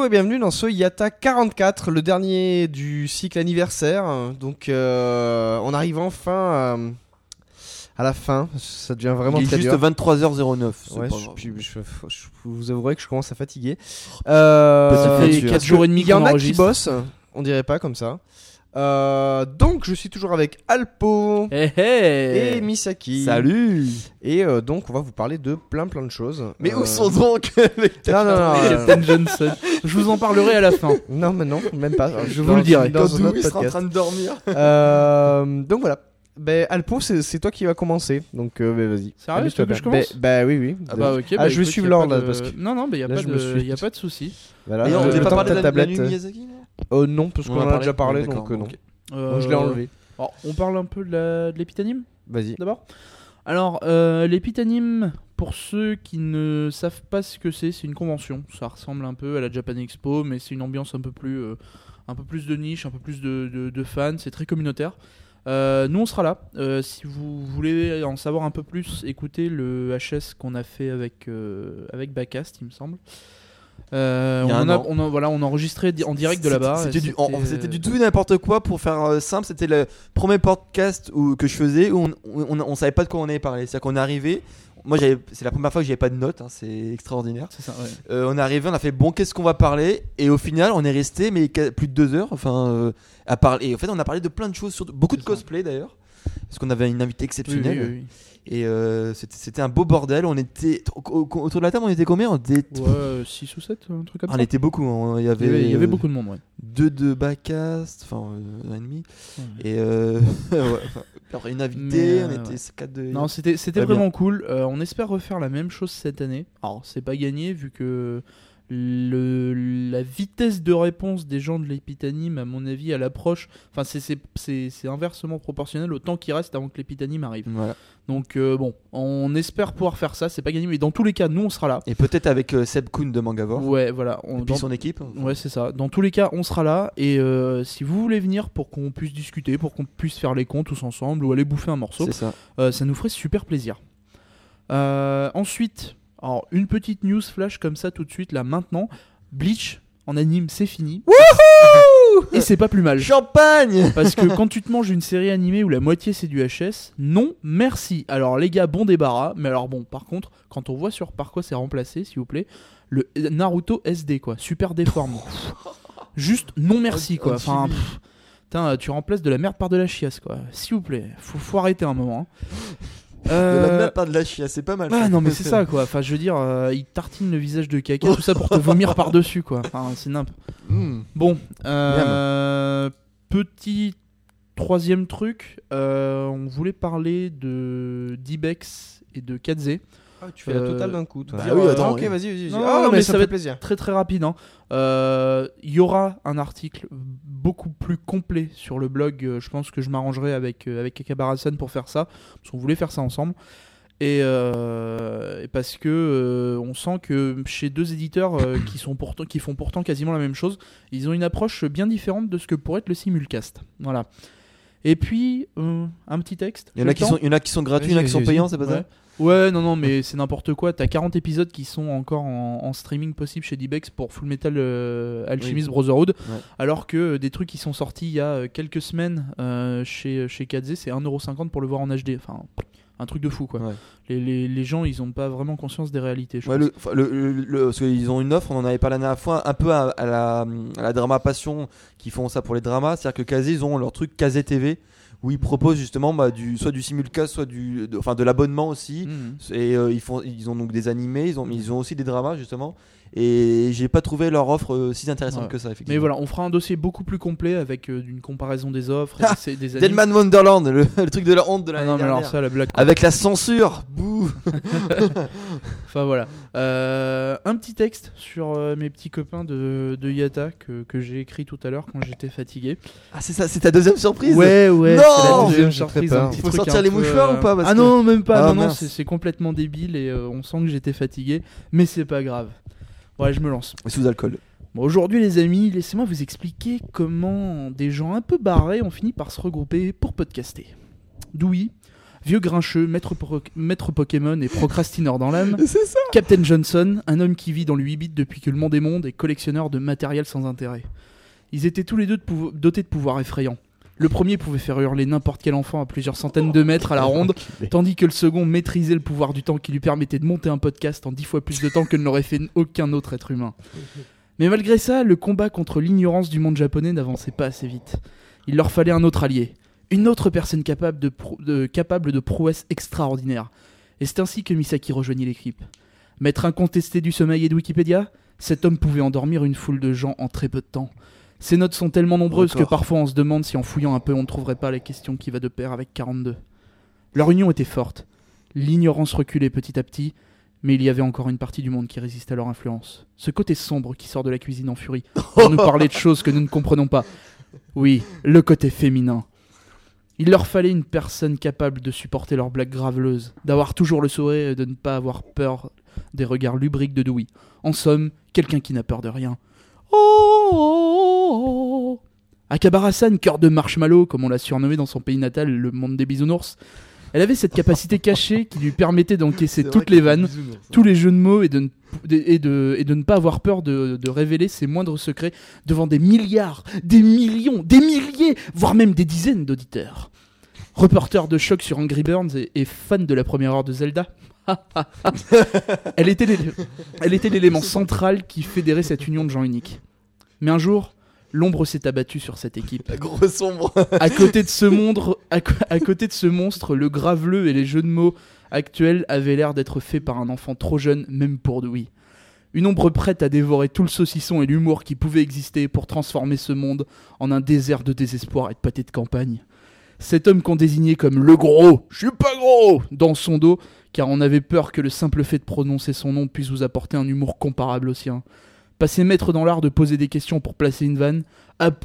Bonjour et bienvenue dans ce Yata 44, le dernier du cycle anniversaire. Donc euh, on arrive enfin euh, à la fin, ça devient vraiment Il est très juste dur. 23h09. c'est Ouais, je, vous avouerai que je commence à fatiguer. Euh, Ça fait parce 4 que jours et demi Il y en a qui bossent, on dirait pas comme ça. Euh, donc je suis toujours avec Alpo Hey, hey et Misaki. Salut Et euh, donc on va vous parler de plein plein de choses. Mais Euh, où sont donc les Non non non. Euh, Captain Johnson. Je vous en parlerai à la fin. non mais non même pas. Je vous le dirai. Dans Quand un autre Louis sera en train de dormir. Euh, donc voilà. Ben, Alpo, c'est toi qui va commencer. Donc euh, ben, vas-y. Sérieux, tu veux que je commence Ben, ben oui, oui. Ah bah ok. Ah, bah, je vais suivre a l'ordre, de- parce que- Non non, mais y a là, pas de, y a pas de souci. Voilà, Et on devait pas parler ta de la- tablette. Manu Miyazaki non? Euh, non, parce On qu'on en a déjà parlé, donc euh, non. je l'ai Euh, enlevé. alors, on parle un peu de la- de l'épitanime Vas-y. d'abord. Alors, euh, l'épitanime, pour ceux qui ne savent pas ce que c'est, c'est une convention. Ça ressemble un peu à la Japan Expo, mais c'est une ambiance un peu plus, euh, un peu plus de niche, un peu plus de, de- de fans. C'est très communautaire. Euh, nous, on sera là. Euh, si vous voulez en savoir un peu plus, écoutez le HS qu'on a fait avec, euh, avec Backcast, il me semble. Euh, on, a voilà, on a enregistré en direct de là-bas. C'était du, euh, du tout et n'importe quoi pour faire euh, simple. C'était le premier podcast où, que je faisais où on, on, on savait pas de quoi on allait parler. C'est-à-dire qu'on est arrivé. Moi, c'est la première fois que j'avais pas de notes. hein, c'est extraordinaire. Ça, ouais. Euh, on est arrivé, on a fait bon, qu'est-ce qu'on va parler? Et au final, on est resté mais plus de deux heures. Enfin, à parler. Et en fait, on a parlé de plein de choses, surtout beaucoup de cosplay d'ailleurs, parce qu'on avait une invitée Oui, exceptionnelle. oui, oui, Et euh, c'était un beau bordel. On était au- au- autour de la table, on était combien? On était, oui. Ouais, 6 ou 7, un truc comme on ça. était beaucoup. hein. Il y Il avait, y avait, il y avait euh, beaucoup de monde, ouais. deux de backcast, enfin euh, un et demi. Et euh, ouais, enfin, après une invitée, Mais, on euh, était ouais. quatre de. Non, c'était c'était Très bien. vraiment cool. Euh, on espère refaire la même chose cette année. Alors, c'est pas gagné vu que le, la vitesse de réponse des gens de l'épitanime, à mon avis, à l'approche, enfin, c'est- c'est c'est- c'est inversement proportionnel au temps qui reste avant que l'épitanime arrive. Voilà. Donc, euh, bon, on espère pouvoir faire ça. C'est pas gagné, mais dans tous les cas, nous, on sera là. Et peut-être avec euh, Seb Kuhn de Mangavore. Ouais, voilà. On, Et puis dans- son équipe. Ouais, c'est ça. Dans tous les cas, on sera là. Et euh, si vous voulez venir pour qu'on puisse discuter, pour qu'on puisse faire les comptes tous ensemble ou aller bouffer un morceau, ça. ça nous ferait super plaisir. Ensuite, alors, une petite news flash comme ça tout de suite, là maintenant. Bleach en anime, c'est fini. Et c'est pas plus mal. Champagne Parce que quand tu te manges une série animée où la moitié c'est du HS, non, merci. Alors les gars, bon débarras. Mais alors bon, par contre, quand on voit sur par quoi c'est remplacé, s'il vous plaît, le Naruto SD quoi, super déformé. Juste non merci quoi. Enfin, pff, tu remplaces de la merde par de la chiasse quoi. S'il vous plaît, faut, faut arrêter un moment. hein. De la Euh, de la chia, c'est pas mal. ah non mais c'est ça quoi. Enfin je veux dire, euh, il tartine le visage de caca, tout ça pour te vomir par dessus quoi. Enfin c'est n'importe. Hmm. Bon, euh, petit troisième truc, on voulait parler de d'Ibex et de Kadze. Ah, tu fais la Euh, totale d'un coup, toi. bah oui, attends, Ah, ok, ouais. vas-y, vas-y. Non, Ah, non, mais, mais ça, ça va fait plaisir. Très très rapide. hein. Euh, Il y aura un article beaucoup plus complet sur le blog. euh, Je pense que je m'arrangerai avec euh, avec Akabarasan pour faire ça, parce qu'on voulait faire ça ensemble. Et, euh, et parce que euh, on sent que chez deux éditeurs euh, qui sont pourtant qui font pourtant quasiment la même chose, ils ont une approche bien différente de ce que pourrait être le simulcast. Voilà. Et puis euh, un petit texte. Il y en a qui sont, il y en a qui sont gratuits, il y en a qui sont payants, c'est pas Ouais. ça Ouais, non, non, mais c'est n'importe quoi. T'as 40 épisodes qui sont encore en, en streaming possible chez Dibex pour Full Metal euh, Alchemist Brotherhood, Ouais. alors que euh, des trucs qui sont sortis il y a quelques semaines euh, chez, chez Kadze, c'est 1,50€ pour le voir en HD. Enfin, un truc de fou, quoi. Ouais. Les, les, les gens, ils ont pas vraiment conscience des réalités, je Ouais, pense. le, enfin, le- le- le- parce qu'ils ont une offre, on en avait parlé la dernière fois, un peu à, à la, à la Drama Passion qui font ça pour les dramas. C'est-à-dire que Kazé, ils ont leur truc Kazé TV où ils proposent justement bah, du, soit du simulcast, soit du, de, enfin, de l'abonnement aussi. Mhm. Et euh, ils, font, ils ont donc des animés, ils ont, ils ont aussi des dramas justement. Et j'ai pas trouvé leur offre euh, si intéressante Ouais. que ça, effectivement. Mais voilà, on fera un dossier beaucoup plus complet avec euh, une comparaison des offres, et Ah, des. Deadman Wonderland, le, le truc de la honte de Ah l'année non, mais alors ça, la blague. Avec la censure Bouh Enfin voilà. Euh, un petit texte sur euh, mes petits copains de, de Yata que, que j'ai écrit tout à l'heure quand j'étais fatigué. Ah, c'est ça, c'est ta deuxième surprise Ouais, ouais. Non c'est la deuxième surprise. un petit Faut truc sortir un les peu, mouchoirs ou pas Parce Ah que- non, même pas. Ah, non, non, mince. c'est c'est complètement débile et euh, on sent que j'étais fatigué. Mais c'est pas grave. Ouais, je me lance. Sous alcool. Bon, Aujourd'hui, les amis, laissez-moi vous expliquer comment des gens un peu barrés ont fini par se regrouper pour podcaster. Dewey, vieux grincheux, maître, pro- maître Pokémon et procrastineur dans l'âme. C'est ça Captain Johnson, un homme qui vit dans le 8 bits depuis que le monde est monde et collectionneur de matériel sans intérêt. Ils étaient tous les deux de dotés de pouvoirs effrayants. Le premier pouvait faire hurler n'importe quel enfant à plusieurs centaines de mètres à la ronde, tandis que le second maîtrisait le pouvoir du temps qui lui permettait de monter un podcast en dix fois plus de temps que ne l'aurait fait aucun autre être humain. Mais malgré ça, le combat contre l'ignorance du monde japonais n'avançait pas assez vite. Il leur fallait un autre allié, une autre personne capable de, de prouesses extraordinaires. Et c'est ainsi que Misaki rejoignit l'équipe. Maître incontesté du sommeil et de Wikipédia, cet homme pouvait endormir une foule de gens en très peu de temps. Ces notes sont tellement nombreuses que parfois on se demande si en fouillant un peu on ne trouverait pas les questions qui va de pair avec 42. Leur union était forte. L'ignorance reculait petit à petit, mais il y avait encore une partie du monde qui résistait à leur influence. Ce côté sombre qui sort de la cuisine en furie pour nous parler de choses que nous ne comprenons pas. Oui, le côté féminin. Il leur fallait une personne capable de supporter leurs blagues graveleuses, d'avoir toujours le sourire et de ne pas avoir peur des regards lubriques de Dewey. En somme, quelqu'un qui n'a peur de rien. Oh Akabarasan, cœur de marshmallow, comme on l'a surnommé dans son pays natal, le monde des bisounours, elle avait cette capacité cachée qui lui permettait d'encaisser toutes les vannes, tous les jeux de mots et de ne, de- et de, et de ne pas avoir peur de, de révéler ses moindres secrets devant des milliards, des millions, des milliers, voire même des dizaines d'auditeurs. Reporter de choc sur Angry Birds et, et fan de la première heure de Zelda. elle était l'élément central qui fédérait cette union de gens uniques. Mais un jour, l'ombre s'est abattue sur cette équipe. La grosse sombre À côté de ce monstre, à, co- à côté de ce monstre, le graveleux et les jeux de mots actuels avaient l'air d'être faits par un enfant trop jeune, même pour Dewey. Une ombre prête à dévorer tout le saucisson et l'humour qui pouvait exister pour transformer ce monde en un désert de désespoir et de pâté de campagne. Cet homme qu'on désignait comme le gros, je suis pas gros, dans son dos, car on avait peur que le simple fait de prononcer son nom puisse vous apporter un humour comparable au sien. Passé maître dans l'art de poser des questions pour placer une vanne,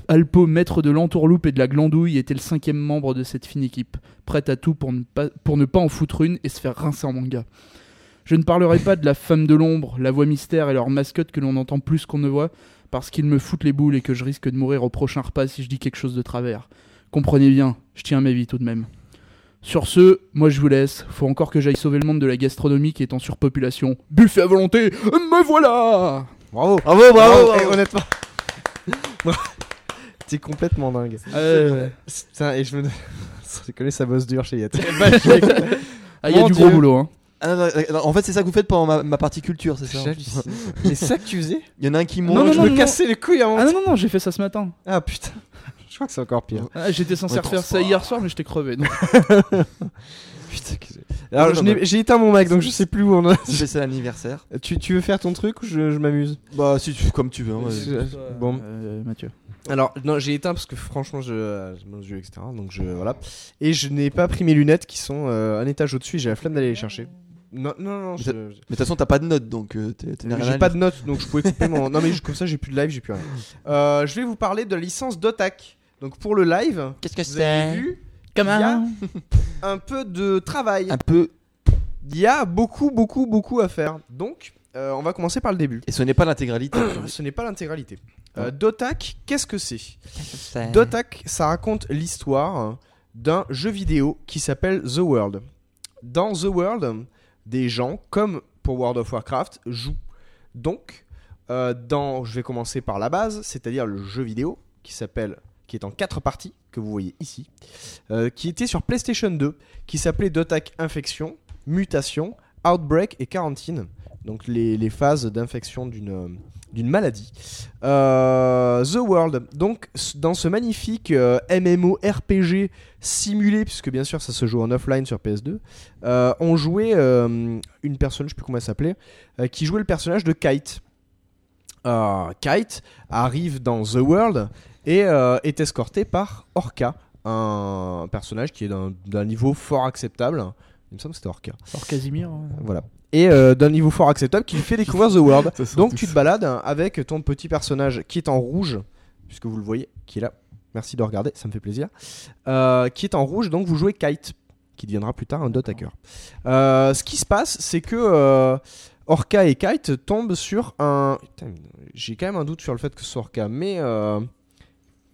Alpo, maître de l'entourloupe et de la glandouille, était le cinquième membre de cette fine équipe, prête à tout pour ne, pas, pour ne pas en foutre une et se faire rincer en manga. Je ne parlerai pas de la femme de l'ombre, la voix mystère et leur mascotte que l'on entend plus qu'on ne voit, parce qu'ils me foutent les boules et que je risque de mourir au prochain repas si je dis quelque chose de travers. Comprenez bien, je tiens ma vie tout de même. Sur ce, moi je vous laisse, faut encore que j'aille sauver le monde de la gastronomie qui est en surpopulation. Buffet à volonté, me voilà Bravo. Bravo, bravo, Eh, bravo. honnêtement. T'es complètement dingue. Euh, Putain, et je me. Je connais sa bosse dure chez Yat. Ah, il y a Mon du Dieu. gros boulot, hein. Ah, non, non, en fait, c'est ça que vous faites pendant ma, ma partie culture, c'est ça. Mais c'est ça que tu faisais Il y en a un qui Non, monte. non, Je non, me non. cassais les couilles avant. Ah non, non, non, j'ai fait ça ce matin. Ah putain. Je crois que c'est encore pire. Ah, J'étais censé refaire ça hier soir, mais j'étais crevé. donc. Putain. que- Alors, j'ai éteint mon Mac donc je sais plus où on en est. Spécial anniversaire. Tu, tu veux faire ton truc ou je, je m'amuse Bah, si tu, comme tu veux. hein, Bon. Euh, Mathieu. Alors, non, j'ai éteint parce que franchement, je, euh, j'ai mal aux yeux, etc. Donc, je, voilà. Et je n'ai pas pris mes lunettes qui sont euh, un étage au-dessus. J'ai la flemme d'aller les chercher. Non, non, non. Mais je- de toute façon, t'as pas de notes donc euh, J'ai pas de notes, donc je pouvais couper mon. Non, mais comme ça, j'ai plus de live, j'ai plus rien. Euh, je vais vous parler de la licence d'Otak. Donc, pour le live, Qu'est-ce que vous avez vu, il y a un peu de travail. Un peu. Il y a beaucoup, beaucoup, beaucoup à faire. Donc, euh, on va commencer par le début. Et ce n'est pas l'intégralité. Ce n'est pas l'intégralité. Euh. Dotak, qu'est-ce que c'est Dotak, ça raconte l'histoire d'un jeu vidéo qui s'appelle The World. Dans The World, des gens, comme pour World of Warcraft, jouent. Donc, euh, dans, je vais commencer par la base, c'est-à-dire le jeu vidéo qui s'appelle, qui est en quatre parties que vous voyez ici, euh, qui était sur PlayStation 2, qui s'appelait Dotak Infection, Mutation, Outbreak et Quarantine. Donc les, phases d'infection d'une euh, d'une maladie. Euh, The World, donc dans ce magnifique euh, MMO RPG simulé, puisque bien sûr ça se joue en offline sur PS2, euh, on jouait une personne, je sais plus comment elle s'appelait, qui jouait le personnage de Kite. Kite arrive dans The World et euh, est escorté par Orca, un personnage qui est d'un niveau fort acceptable. Il me semble que c'était Orca. Alors Casimir. euh, Voilà. Et euh, d'un niveau fort acceptable qui lui fait découvrir The World. Donc tu te balades hein, avec ton petit personnage qui est en rouge, puisque vous le voyez, qui est là. Merci de regarder, ça me fait plaisir. Euh, qui est en rouge, donc vous jouez Kite, qui deviendra plus tard un dot hacker. Euh, ce qui se passe, c'est que euh, Orca et Kite tombent sur un. J'ai quand même un doute sur le fait que ce soit Orca, mais.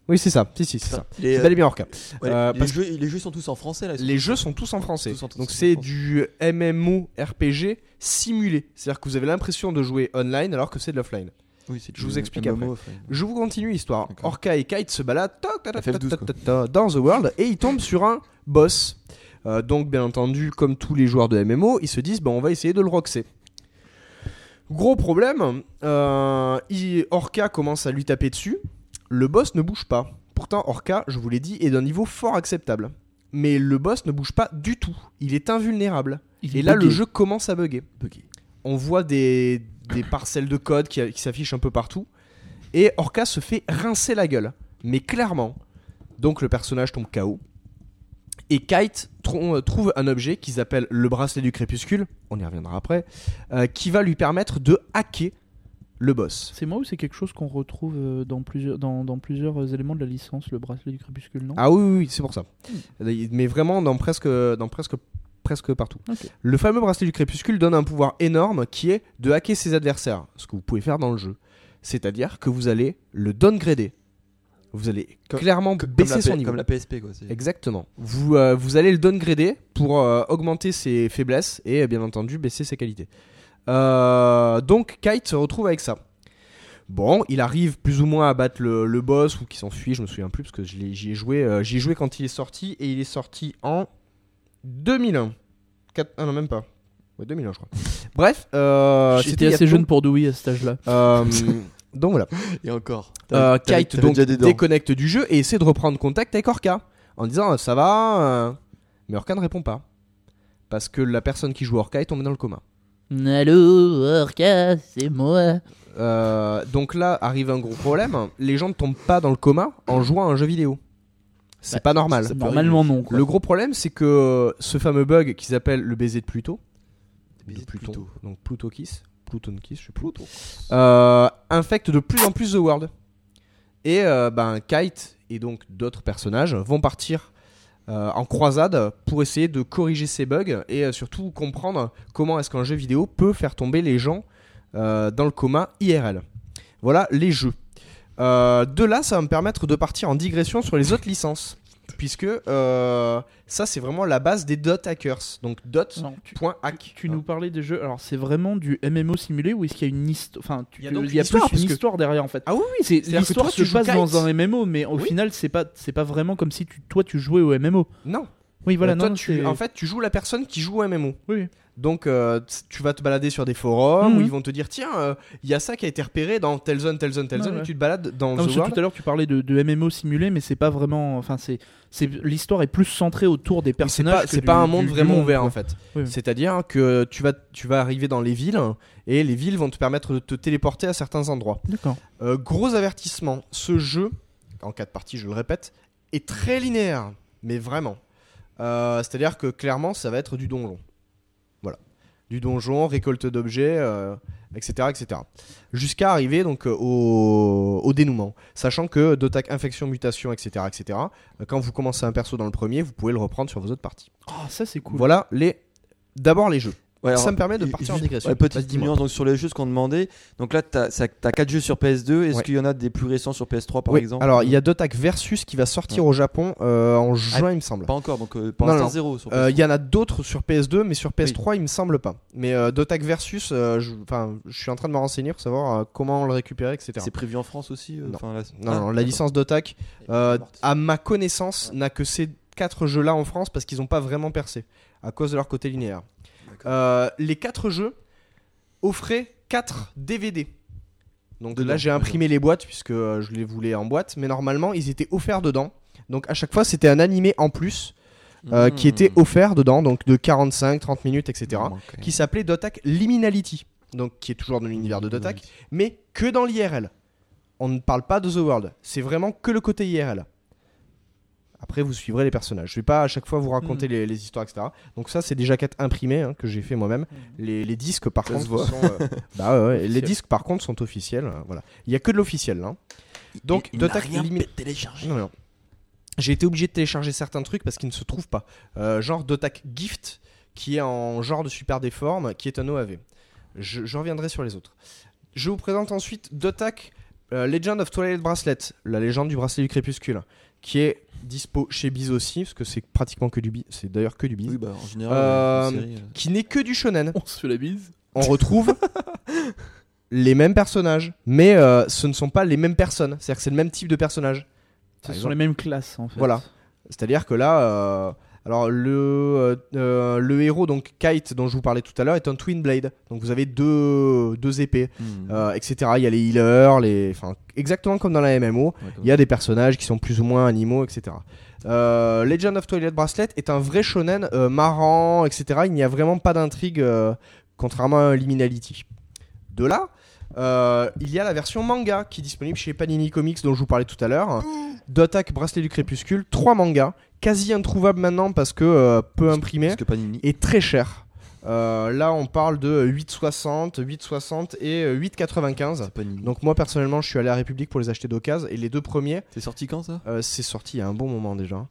Euh, Oui, c'est ça, si, si, c'est ça. Les, C'est bel et bien Orca. ouais, euh, les parce jeux, les jeux sont tous en français là. Les jeux sont tous en français. Tous en- tous Donc c'est du MMO RPG simulé. C'est-à-dire que vous avez l'impression de jouer online alors que c'est de l'offline. Oui, c'est Je vous explique MMO, enfin. Je vous continue l'histoire. D'accord. Orca et Kite se baladent toc, toc, toc, FF12, toc, quoi. toc, toc, dans The World et ils tombent sur un boss. Euh, donc bien entendu, comme tous les joueurs de MMO, ils se disent bon, on va essayer de le roxer. Gros problème, euh, il- Orca commence à lui taper dessus. Le boss ne bouge pas. Pourtant, Orca, je vous l'ai dit, est d'un niveau fort acceptable. Mais le boss ne bouge pas du tout. Il est invulnérable. il Et là, le jeu commence à bugger. On voit des, des parcelles de code qui, qui s'affichent un peu partout. Et Orca se fait rincer la gueule. Mais clairement. Donc le personnage tombe KO. Et Kite euh, trouve un objet qu'ils appellent le bracelet du crépuscule. On y reviendra après. euh, qui va lui permettre de hacker le boss. C'est moi ou c'est quelque chose qu'on retrouve euh, dans plusieurs, dans, dans plusieurs euh, éléments de la licence, le bracelet du crépuscule, non? Ah oui, oui, oui, c'est pour ça. Mais vraiment dans presque, dans presque, presque partout. Le fameux bracelet du crépuscule donne un pouvoir énorme qui est de hacker ses adversaires, ce que vous pouvez faire dans le jeu. C'est-à-dire que vous allez le downgrader. Vous allez Comme- clairement baisser son P- niveau. comme la PSP quoi. Exactement. Vous, euh, vous allez le downgrader pour euh, augmenter ses faiblesses et bien entendu baisser ses qualités. Euh, donc Kite se retrouve avec ça. Bon, il arrive plus ou moins à battre le, le boss ou qui s'enfuit, je me souviens plus parce que j'y ai joué, euh, j'y ai joué quand il est sorti et il est sorti en 2001. Quatre- ah non même pas. Ouais, 2001 je crois. Bref, euh, c'était assez jeune pour Dewey à cet âge-là. Euh, donc voilà. Et encore. Euh, Kite donc déconnecte du jeu et essaie de reprendre contact avec Orca en disant ça va, mais Orca ne répond pas parce que la personne qui joue Orca est tombée dans le coma. Allô, Orca, c'est moi. Euh, donc là arrive un gros problème, les gens ne tombent pas dans le coma en jouant à un jeu vidéo. C'est Bah, pas normal. Normalement, non. quoi. Le gros problème c'est que ce fameux bug qu'ils appellent le baiser de Pluto, Baiser de Pluton, Pluto. donc Pluto Kiss, Pluton Kiss, je sais plus. euh, infecte de plus en plus The World. Et euh, ben, Kite et donc d'autres personnages vont partir euh, en croisade pour essayer de corriger ces bugs et euh, surtout comprendre comment est-ce qu'un jeu vidéo peut faire tomber les gens euh, dans le coma IRL. Voilà les jeux. Euh, de là, ça va me permettre de partir en digression sur les autres licences. Puisque euh, ça, c'est vraiment la base des dot hackers. Donc dot.hack. Alors, tu, tu nous parlais des jeux. Alors, c'est vraiment du MMO simulé ou est-ce qu'il y a une histoire Enfin, tu- Il y a donc il y a une histoire, plus une que- histoire derrière en fait. Ah oui, oui, C'est l'histoire toi, se tu joues passe Kite. dans un MMO, mais au Oui. final, c'est pas c'est pas vraiment comme si tu, toi tu jouais au MMO. Non. Oui, voilà. Euh, toi, non, tu, en fait, tu joues la personne qui joue au MMO. oui. Donc, euh, tu vas te balader sur des forums Mhm. où ils vont te dire tiens, euh, il y a ça qui a été repéré dans telle zone, telle zone, telle zone, ouais. et tu te balades dans Non, tout à l'heure tu parlais de, de MMO simulé, mais c'est pas vraiment. Enfin, c'est l'histoire est plus centrée autour des C'est personnages. pas, c'est du- pas un monde du vraiment monde, ouvert quoi. en fait. Oui. C'est-à-dire que tu vas, tu vas arriver dans les villes et les villes vont te permettre de te téléporter à certains endroits. D'accord. Euh, gros avertissement, ce jeu, en quatre parties, je le répète, est très linéaire, mais vraiment. Euh, C'est-à-dire que clairement, ça va être du donjon. Du donjon, récolte d'objets, euh, etc., etc. Jusqu'à arriver donc euh, au, au dénouement. Sachant que d'attaque, infection, mutation, etc., etc., euh, quand vous commencez un perso dans le premier, vous pouvez le reprendre sur vos autres parties. Ah, ça c'est cool. Voilà les. D'abord les jeux. Ouais, ça me permet de partir en juste- digression. ouais, petite nuance donc, sur les jeux, ce qu'on demandait. Donc là, tu as, 4 jeux sur PS2. Est-ce Ouais. qu'il y en a des plus récents sur PS3 par exemple? Alors, il y a Dotac Versus qui va sortir au Japon euh, en juin, il me semble. Pas encore, donc euh, non. zéro Euh, PS3. Il y en a d'autres sur PS2, mais sur PS3, il me semble pas. Mais euh, Dotac Versus, je, suis en train de me renseigner pour savoir comment le récupérer, etc. C'est prévu en France aussi Non. enfin, là- Non, Ah, non, la licence Dotac, euh, à ma connaissance, n'a que ces quatre jeux-là en France parce qu'ils n'ont pas vraiment percé à cause de leur côté linéaire. Euh, les quatre jeux offraient 4 DVD. Donc Dedans, là, j'ai imprimé les boîtes puisque euh, je les voulais en boîte, mais normalement, ils étaient offerts dedans. Donc à chaque fois, c'était un animé en plus euh, qui Mmh. était offert dedans, donc de 45, 30 minutes, etc. Qui s'appelait Dotak Liminality, donc qui est toujours dans l'univers de Dotak, mais que dans l'IRL. On ne parle pas de The World, c'est vraiment que le côté IRL. Après, vous suivrez les personnages. Je vais pas à chaque fois vous raconter Hmm. les, les histoires, etc. Donc ça, c'est déjà quatre imprimés hein, que j'ai fait moi-même. Les, les disques, par Ça contre, sont, euh, bah ouais, ouais, les disques, par contre, sont officiels. euh, voilà. Il y a que de l'officiel. Hein. Donc, il, il n'a Dotak rien Limi- téléchargé. Non, non. J'ai été obligé de télécharger certains trucs parce qu'ils ne se trouvent pas. Euh, genre Dotak Gift, qui est en genre de super déforme, qui est un OAV. Je, je reviendrai sur les autres. Je vous présente ensuite Dotak euh, Legend of Twilight Bracelet, la légende du bracelet du crépuscule, qui est dispo chez Biz aussi, parce que c'est pratiquement que du Biz. C'est d'ailleurs que du Biz. Oui, bah en général, Euh, une série, euh, Qui n'est que du shonen. On se fait la bise. On retrouve les mêmes personnages, mais euh, ce ne sont pas les mêmes personnes. C'est-à-dire que c'est le même type de personnage. Ce Par sont exemple. les mêmes classes en fait. Voilà. C'est-à-dire que là, euh, alors le, euh, euh, le héros, donc Kite, dont je vous parlais tout à l'heure, est un Twin Blade. Donc vous avez deux, deux épées, hmm, euh, etc. Il y a les healers, les... Enfin, exactement comme dans la MMO. Il y a des personnages qui sont plus ou moins animaux, etc. Euh, Legend of Twilight Bracelet est un vrai shonen marrant, etc. Il n'y a vraiment pas d'intrigue, contrairement à Liminality. De là, euh, il y a la version manga qui est disponible chez Panini Comics dont je vous parlais tout à l'heure. Dotak Bracelet du Crépuscule, trois mangas, quasi introuvables maintenant parce que euh, peu imprimés Parce que Panini. et très cher. Euh, là, on parle de 8,60, 8,60 et euh, 8,95. C'est Panini. Donc moi personnellement, je suis allé à République pour les acheter d'occasion et les deux premiers, C'est sorti quand ça? euh, c'est sorti il y a un bon moment déjà.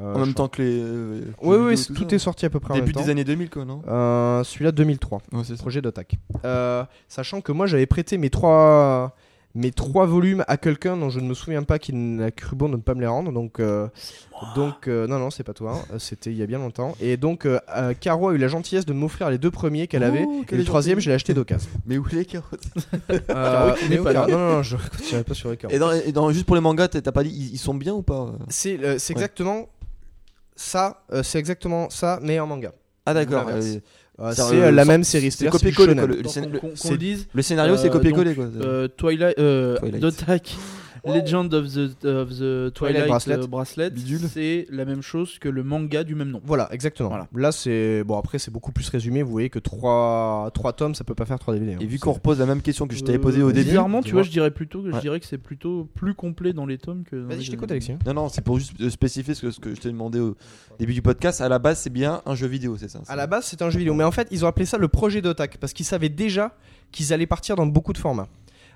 Euh, En même temps que les. euh, Oui, oui, tout, est sorti à peu près en Début même temps. des années 2000, quoi, non? Euh, Celui-là 2003, Ouais, c'est ça. projet. Euh, sachant que moi j'avais prêté mes trois, mes trois volumes à quelqu'un dont je ne me souviens pas qu'il a cru bon de ne pas me les rendre. Donc, euh, donc euh, non, non, c'est pas toi, hein. C'était il y a bien longtemps. Et donc euh, Caro a eu la gentillesse de m'offrir les deux premiers qu'elle Oh, avait. Et le troisième, je l'ai acheté d'occasion. Mais où Euh, mais pas là. cas- Non, non, non, je ne pas sur les carottes. et, dans, et dans- juste pour les mangas, t'as pas dit, ils, ils sont bien ou pas? C'est euh, exactement ça, euh, c'est exactement ça, mais en manga. Ah d'accord. Euh, Euh, C'est euh, la même série, c'est copier-coller, le- le scénario, c'est copier-coller. Euh, Twilight, euh, Twilight. Dotak, Legend of the, of the Twilight, Bracelet. euh, Bracelet, c'est la même chose que le manga du même nom. Voilà, exactement. Voilà. Là, c'est bon. Après, c'est beaucoup plus résumé. Vous voyez que 3, trois tomes, ça peut pas faire 3 DVD. hein. Et vu qu'on repose la même question que je t'avais Euh, posée au début. Bizarrement, tu vois, je dirais plutôt que je Ouais. dirais que c'est plutôt plus complet dans les tomes que. dans Vas-y, je t'écoute, Alexis. Non, non, c'est pour juste euh, spécifier ce que, ce que je t'ai demandé au début du podcast. À la base, c'est bien un jeu vidéo, c'est ça À la base, c'est un jeu vidéo, mais en fait, ils ont appelé ça le projet d'Otak parce qu'ils savaient déjà qu'ils allaient partir dans beaucoup de formats.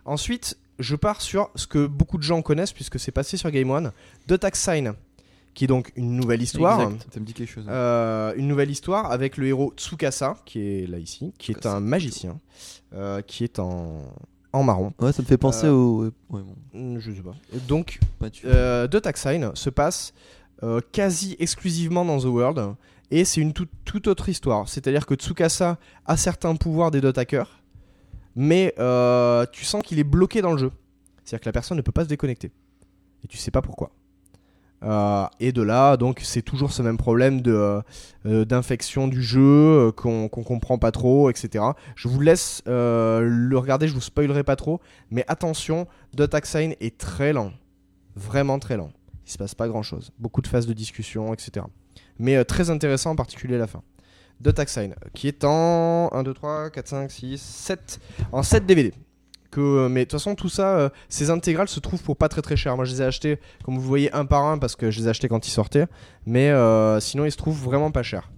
Ensuite, je pars sur ce que beaucoup de gens connaissent puisque c'est passé sur Game One, Dotak Sign, qui est donc une nouvelle histoire. Exact. Ça me dit quelque chose. Euh, une nouvelle histoire avec le héros Tsukasa, qui est là ici, qui est Tsukasa. un magicien, euh, qui est en, en marron. Ouais, ça me fait penser euh, au. Ouais, bon, Hmm, Je sais pas. Donc, pas tu- euh, Dotak Sign se passe euh, quasi exclusivement dans The World. Et c'est une toute, toute autre histoire. C'est-à-dire que Tsukasa a certains pouvoirs des Dotakers, mais euh, tu sens qu'il est bloqué dans le jeu. C'est-à-dire que la personne ne peut pas se déconnecter. Et tu sais pas pourquoi. Euh, et de là, donc, c'est toujours ce même problème de, euh, d'infection du jeu qu'on qu'on comprend pas trop, etc. Je vous laisse le regarder, je vous spoilerai pas trop, mais attention, Dotak Sign est très lent, vraiment très lent. Il se passe pas grand chose, beaucoup de phases de discussion, etc. Mais très intéressant en particulier la fin. Dotak Sign, qui est en 1, 2, 3, 4, 5, 6, 7, en 7 DVD. Que, mais de toute façon, tout ça, euh, ces intégrales se trouvent pour pas très très cher. Moi, je les ai achetés, comme vous voyez, un par un parce que je les ai achetés quand ils sortaient. Mais euh, sinon, ils se trouvent vraiment pas cher.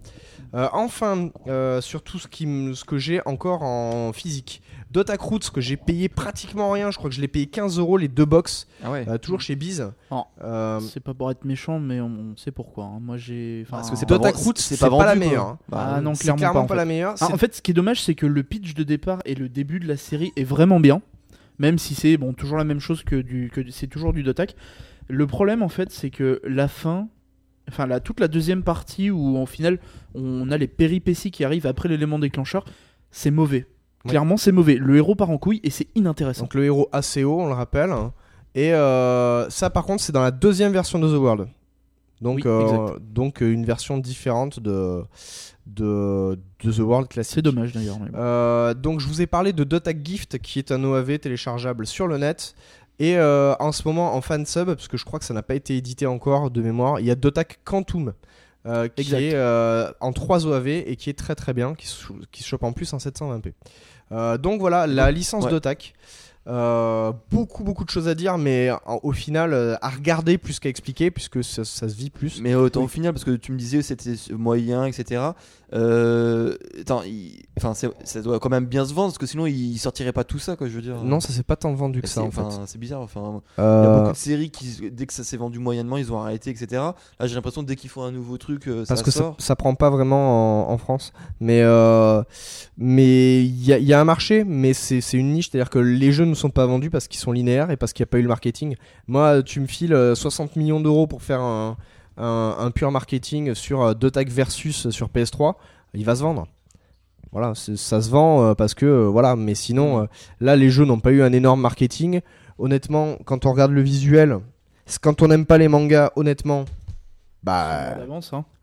Euh, enfin, euh, sur tout ce, qui m- ce que j'ai encore en physique. Dotak Roots, que j'ai payé pratiquement rien. Je crois que je l'ai payé 15 euros les deux box, Ah ouais. euh, toujours chez Biz. Oh. Euh, C'est pas pour être méchant, mais on, on sait pourquoi. hein. Moi, j'ai. enfin, Parce que c'est vend- Roots, c'est pas pas, la meilleure. hein. Ah non, clairement, clairement pas, pas, en la fait. meilleure. Ah, c'est- en fait, ce qui est dommage, c'est que le pitch de départ et le début de la série est vraiment bien, même si c'est bon toujours la même chose que du que c'est toujours du Dotak. Le problème, en fait, c'est que la fin, enfin la toute la deuxième partie où en final on a les péripéties qui arrivent après l'élément déclencheur, c'est mauvais. Clairement, c'est mauvais. Le héros part en couille et c'est inintéressant. Donc le héros assez haut, on le rappelle. Et euh, ça, par contre, c'est dans la deuxième version de The World. Donc, Oui, euh, donc euh, une version différente de, de, de The World classique. C'est dommage d'ailleurs. bon. Euh, donc je vous ai parlé de Dota Gift qui est un OAV téléchargeable sur le net. Et en ce moment en fansub, parce que je crois que ça n'a pas été édité encore de mémoire, il y a Dota Quantum. qui est en 3 OAV et qui est très très bien, qui se, qui se chope en plus en 720p. Euh, donc voilà, la licence Ouais. Dotac. Euh, beaucoup beaucoup de choses à dire, mais au final euh, à regarder plus qu'à expliquer, puisque ça, ça se vit plus. Mais autant au final, parce que tu me disais c'était moyen, etc. Euh, attends, il- enfin, ça doit quand même bien se vendre, parce que sinon il sortirait pas tout ça, quoi. Je veux dire. Non, ça s'est pas tant vendu que ça en fait. c'est bizarre. Enfin, il y Euh, a beaucoup de séries qui, dès que ça s'est vendu moyennement, ils ont arrêté, etc. Là, j'ai l'impression que dès qu'ils font un nouveau truc, euh, parce ça que ça, sort. ça prend pas vraiment en, en France. Mais euh, mais il y, y a un marché, mais c'est une niche, c'est-à-dire que les jeux ne sont pas vendus parce qu'ils sont linéaires et parce qu'il n'y a pas eu le marketing. Moi, tu me files euh, 60 millions d'euros pour faire un, un, pur marketing sur euh, Dotag versus sur PS3, il va se vendre. Voilà, ça se vend euh, parce que euh, voilà, mais sinon euh, là les jeux n'ont pas eu un énorme marketing. Honnêtement, quand on regarde le visuel, quand on n'aime pas les mangas, honnêtement, bah.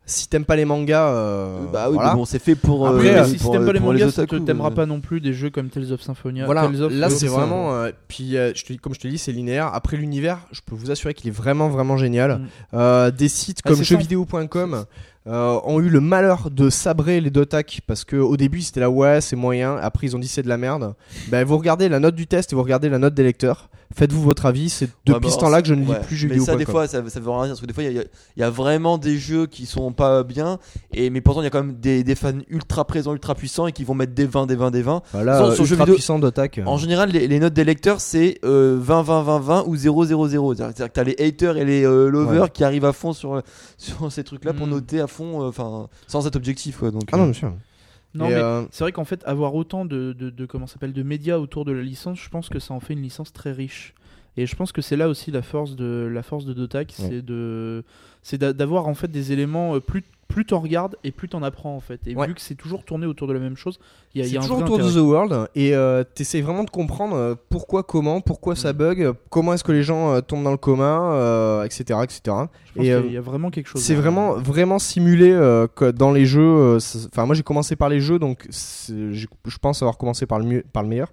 Si t'aimes pas les mangas, euh, bah oui, voilà. mais bon, c'est fait pour. Après, euh, euh, si t'aimes pas les mangas, ça otaku, te- t'aimeras euh. pas non plus des jeux comme Tales of Symphonia. Voilà, Tales of, là euh, c'est vraiment. euh, puis euh, je te dis, comme je te dis, c'est linéaire. Après l'univers, je peux vous assurer qu'il est vraiment vraiment génial. Mm. Euh, des sites Ah, comme jeuxvideo.com euh, ont eu le malheur de sabrer les Dotac parce que au début c'était là ouais c'est moyen. Après ils ont dit c'est de la merde. Ben vous regardez la note du test et vous regardez la note des lecteurs. Faites-vous votre avis. C'est depuis Ouais, bah, ce temps-là que je ne lis ouais. plus Mais jeuxvideo.com. ça, des fois, ça, ça veut rien dire. Parce que des fois, il y, a- il y a vraiment des jeux qui sont pas bien. Et, mais pourtant, il y a quand même des, des fans ultra présents, ultra puissants et qui vont mettre des 20, des 20, des 20. Voilà, Sur- euh, sur ultra jeux vidéo- puissant Dotac. En général, les, les notes des lecteurs, c'est euh, 20, 20, 20, 20 ou 0, 0, 0. C'est-à-dire que t'as les haters et les euh, lovers Ouais. qui arrivent à fond sur, sur ces trucs-là pour Mm. noter à fond, euh, enfin, sans cet objectif. quoi. donc, Ah non euh, monsieur. Non, Et, mais euh, c'est vrai qu'en fait, avoir autant de, de, de- comment s'appelle de médias autour de la licence, je pense que ça en fait une licence très riche. Et je pense que c'est là aussi la force de la force de Dotac, Ouais. c'est de c'est d'a- d'avoir en fait des éléments euh, plus plus t'en regardes et plus t'en apprends en fait. Et Ouais. vu que c'est toujours tourné autour de la même chose, il y a, toujours autour de. The World et euh, t'essayes vraiment de comprendre euh, pourquoi, comment, pourquoi ça Mm. bug, comment est-ce que les gens euh, tombent dans le coma, euh, etc., etc. Je pense Et, y il y a vraiment quelque chose. C'est vraiment, vraiment simulé euh, que dans les jeux. Enfin, moi j'ai commencé par les jeux, donc je pense avoir commencé par le, mieux, par le meilleur.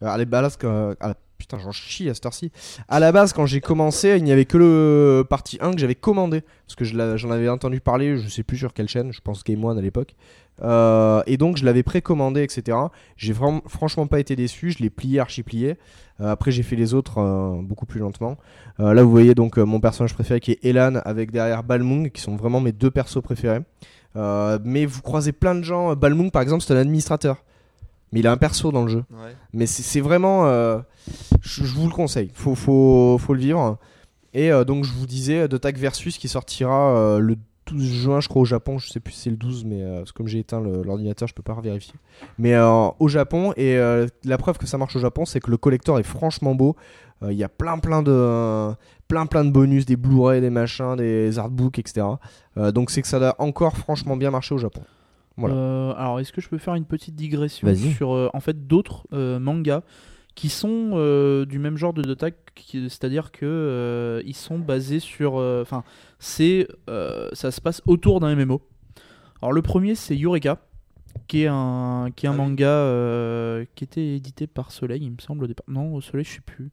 À la base, à la- putain, j'en chie à cette heure-ci. À la base, quand j'ai commencé, il n'y avait que le partie 1 que j'avais commandé. Parce que j'en avais entendu parler, je sais plus sur quelle chaîne, je pense Game One à l'époque. Euh, et donc je l'avais précommandé, etc. J'ai franchement pas été déçu, je l'ai plié, archi plié. Euh, après j'ai fait les autres euh, beaucoup plus lentement. Là vous voyez donc mon personnage préféré qui est Elan avec derrière Balmung qui sont vraiment mes deux persos préférés. Mais vous croisez plein de gens. Balmung par exemple c'est un administrateur. Mais il a un perso dans le jeu. ouais. Mais c'est vraiment. euh, je, je vous le conseille. Faut, faut, faut le vivre. Et euh, donc, je vous disais, Dotac Versus qui sortira euh, le 12 juin, je crois, au Japon. Je sais plus si c'est le 12, mais euh, comme j'ai éteint l'ordinateur, je peux pas vérifier. Mais euh, au Japon, et euh, la preuve que ça marche au Japon, c'est que le collector est franchement beau. Euh, Il y a plein, plein de. plein plein de bonus, des Blu-ray, des machins, des artbooks, etc. Euh, donc c'est que ça a encore franchement bien marché au Japon. Voilà. Euh, alors, est-ce que je peux faire une petite digression sur euh, en fait d'autres euh, mangas qui sont euh, du même genre de Dotac, qui- c'est-à-dire que euh, ils sont basés sur, euh, enfin, c'est, euh, ça se passe autour d'un MMO. Alors le premier c'est Eureka, qui est un, qui est un Ah manga euh, qui était édité par Soleil, il me semble au départ. Non, au Soleil, je sais plus.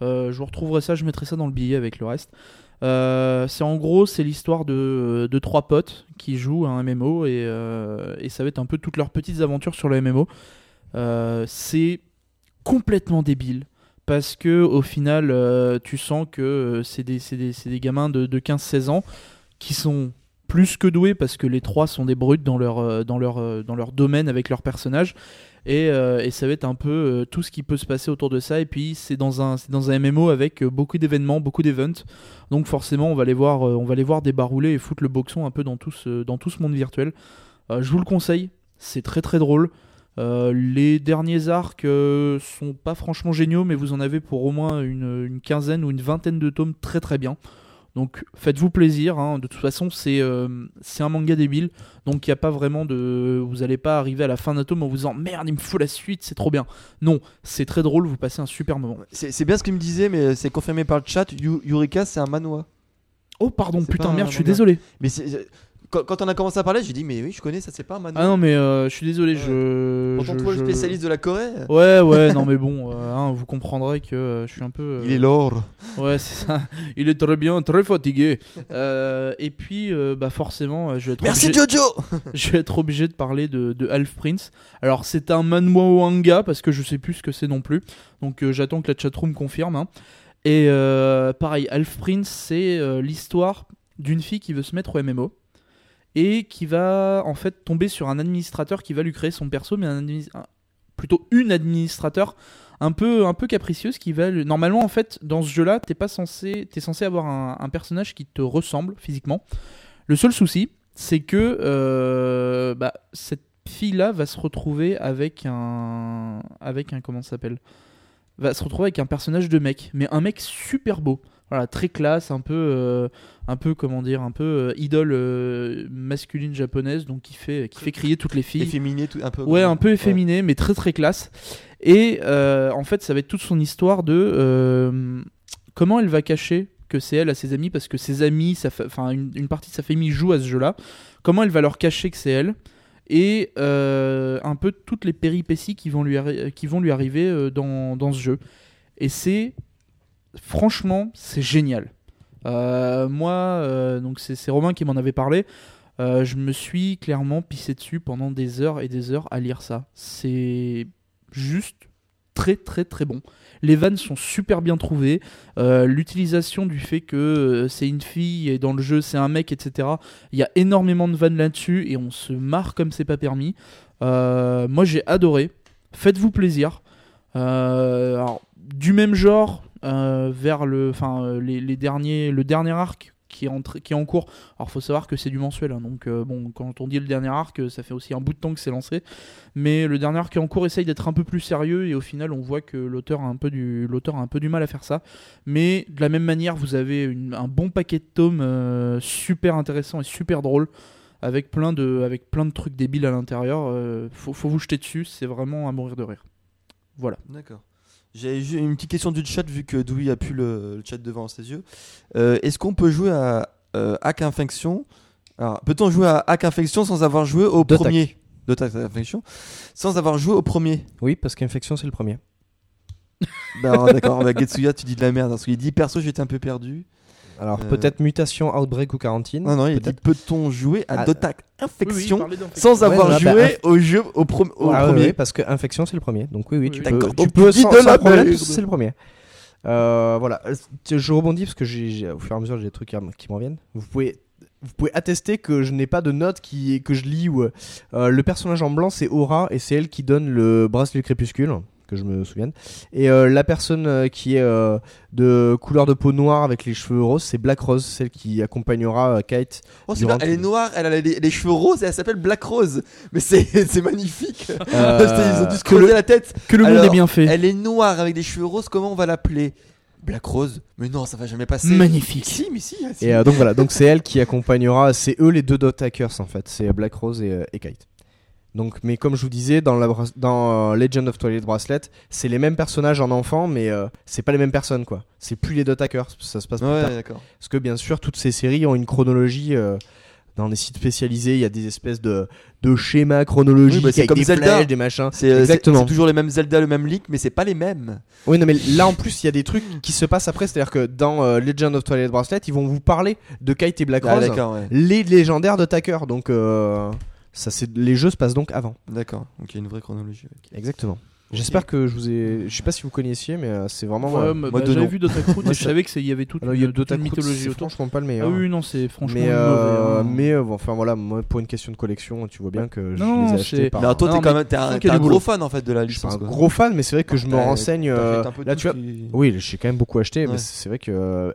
Euh, je vous retrouverai ça, je mettrai ça dans le billet avec le reste. Euh, c'est en gros, c'est l'histoire de, trois potes qui jouent à un MMO et, euh, et ça va être un peu toutes leurs petites aventures sur le MMO. Euh, c'est complètement débile parce que au final, tu sens que c'est des, gamins de, de 15-16 ans qui sont plus que doués parce que les trois sont des brutes dans leur, dans leur, dans leur domaine avec leurs personnages. Et, euh, et ça va être un peu euh, tout ce qui peut se passer autour de ça. Et puis c'est dans un, dans un MMO avec euh, beaucoup d'événements, beaucoup d'events. Donc forcément, on va les voir, on va les voir débarrouler et foutre le boxon un peu dans tout ce, monde virtuel. Je vous le conseille, c'est très très drôle. Les derniers arcs euh, sont pas franchement géniaux, mais vous en avez pour au moins une quinzaine ou une vingtaine de tomes très très bien. Donc faites-vous plaisir. hein. De toute façon, c'est euh, c'est un manga débile, donc il n'y a pas vraiment de. Vous n'allez pas arriver à la fin d'un tome en vous disant merde, il me faut la suite, c'est trop bien. Non, c'est très drôle, vous passez un super moment. C'est bien ce qu'il me disait, mais c'est confirmé par le chat. Yu- Eureka, c'est un manoir. Oh, pardon, putain, merde, je suis désolé. Mais c'est- quand, quand on a commencé à parler, j'ai dit, mais oui, je connais, ça c'est pas manga. Ah non, mais euh, je suis désolé, je. Pourtant, je- toi, le je- spécialiste de la Corée, Ouais, ouais, non, mais bon, euh, hein, vous comprendrez que euh, je suis un peu. euh, il est l'or. Ouais, c'est ça. Il est très bien, très fatigué. Euh, et puis, euh, bah forcément, euh, je vais être Merci obligé, Jojo je vais être obligé de parler de, de Half Prince. Alors, c'est un manhwa manga parce que je sais plus ce que c'est non plus. Donc, euh, j'attends que la chatroom confirme. hein. Et euh, pareil, Half Prince, c'est euh, l'histoire d'une fille qui veut se mettre au MMO et qui va en fait tomber sur un administrateur qui va lui créer son perso, mais un, plutôt une administrateur un peu un peu capricieuse qui va lui- normalement en fait dans ce jeu-là t'es pas censé t'es censé avoir un, un personnage qui te ressemble physiquement. Le seul souci c'est que euh, bah, cette fille-là va se retrouver avec un avec un comment ça s'appelle? Va se retrouver avec un personnage de mec, mais un mec super beau. Voilà, très classe, un peu, euh, un peu comment dire, un peu euh, idole euh, masculine japonaise, donc qui fait, qui fait crier toutes les filles. Efféminé, tout, un peu. Ouais, un peu efféminé, mais très très classe. Et en fait, ça va être toute son histoire de comment elle va cacher que c'est elle à ses amis, parce que ses amis, enfin une, une partie de sa famille joue à ce jeu-là. Comment elle va leur cacher que c'est elle et euh, un peu toutes les péripéties qui vont lui, qui vont lui arriver euh, dans, dans ce jeu. Et c'est franchement, c'est génial. Euh, moi, euh, donc c'est Romain qui m'en avait parlé. Euh, je me suis clairement pissé dessus pendant des heures et des heures à lire ça. C'est juste très très très bon. Les vannes sont super bien trouvées. L'utilisation du fait que c'est une fille et dans le jeu c'est un mec, etc. Il y a énormément de vannes là-dessus et on se marre comme c'est pas permis. Moi j'ai adoré. Faites-vous plaisir. Du même genre, vers le, enfin, euh, les, derniers, le dernier arc qui est en, qui est en cours. Alors, faut savoir que c'est du mensuel, hein, donc euh, bon, quand on dit le dernier arc, euh, ça fait aussi un bout de temps que c'est lancé. Mais le dernier arc qui est en cours essaye d'être un peu plus sérieux et au final, on voit que l'auteur a un peu du, a un peu du mal à faire ça. Mais de la même manière, vous avez un bon paquet de tomes euh, super intéressant et super drôle. Avec plein, de, avec plein de trucs débiles à l'intérieur, Euh, faut, faut vous jeter dessus, c'est vraiment à mourir de rire. Voilà. D'accord. J'ai une petite question du chat vu que Dewey a pu le, le chat devant ses yeux. Euh, Est-ce qu'on peut jouer à euh, Hack Infection? Alors, peut-on jouer à Hack Infection sans avoir joué au premier? D'Attack Infection? Sans avoir joué au premier? Oui, parce qu'infection, c'est le premier. Ben, D'accord, bah, Getsuya, tu dis de la merde. Parce qu'il dit perso, j'étais un peu perdu. Alors, Euh. peut-être mutation, outbreak ou quarantine. Non, non, il dit peut-on jouer à Ah, Dotac Infection Oui, oui, sans avoir Ouais, joué bah, au jeu au, Ah, premier parce que infection, c'est le premier. Donc, oui, oui, tu Oui, peux, tu peux sans, de sans la problème, c'est le premier. Euh, voilà, Euh, je rebondis parce que j'ai, au fur et à mesure j'ai des trucs qui, qui m'en viennent. Vous pouvez, vous pouvez attester que je n'ai pas de notes qui, que je lis où euh, le personnage en blanc c'est Aura et c'est elle qui donne le bracelet crépuscule que je me souvienne. Et euh, la personne euh, qui est euh, de couleur de peau noire avec les cheveux roses, c'est Black Rose, celle qui accompagnera Kate. Oh, c'est elle est noire, elle a les, les cheveux roses et elle s'appelle Black Rose. Mais c'est magnifique. Ils ont dû se que creuser le- la tête. Que le monde est bien fait. Elle est noire avec des cheveux roses, comment on va l'appeler? Black Rose Mais non, ça va jamais passer. Magnifique. Si, mais si. ah, si. Et euh, donc voilà, donc c'est elle qui accompagnera, c'est eux les deux dot hackers en fait, c'est Black Rose et, et Kite. Donc, mais comme je vous disais, dans, la, dans euh, Legend of Twilight Bracelet, c'est les mêmes personnages en enfant, mais euh, c'est pas les mêmes personnes quoi. C'est plus les dot hackers, ça se passe plus Ouais, tard. Parce que bien sûr, toutes ces séries ont une chronologie. euh, dans des sites spécialisés, il y a des espèces de, de schémas chronologiques Oui, bah, c'est avec comme des Zelda. flèches, des machins. C'est euh, c'est- Exactement. c'est toujours les mêmes Zelda, le même Link, mais c'est pas les mêmes. Oui, non, mais là en plus, il y a des trucs qui se passent après. C'est-à-dire que dans euh, Legend of Twilight Bracelet, ils vont vous parler de Kite et Black Ah, Rose, ouais. les légendaires de Tacker. Donc, ça, c'est les jeux se passent donc avant. D'accord. Donc il y a une vraie chronologie. ok. Exactement. J'espère que je vous ai. Je sais pas si vous connaissiez, mais euh, c'est vraiment. Ouais, euh, moi, bah, j'avais vu Dotaku, Moi, je je- savais qu'il y avait toute alors, une, il y a toute une mythologie autour. franchement pas le Ah meilleur. oui, non, c'est franchement mais mauvais, euh, hein. mais euh, enfin voilà, moi pour une question de collection, tu vois bien que je Non, les ai achetés par. Mais alors, toi, t'es quand même t'es un, gros fan en fait de la je suis licence. un gros fan, mais c'est vrai que je me renseigne. là, tout tu vois. Oui, j'ai quand même beaucoup acheté, mais c'est vrai que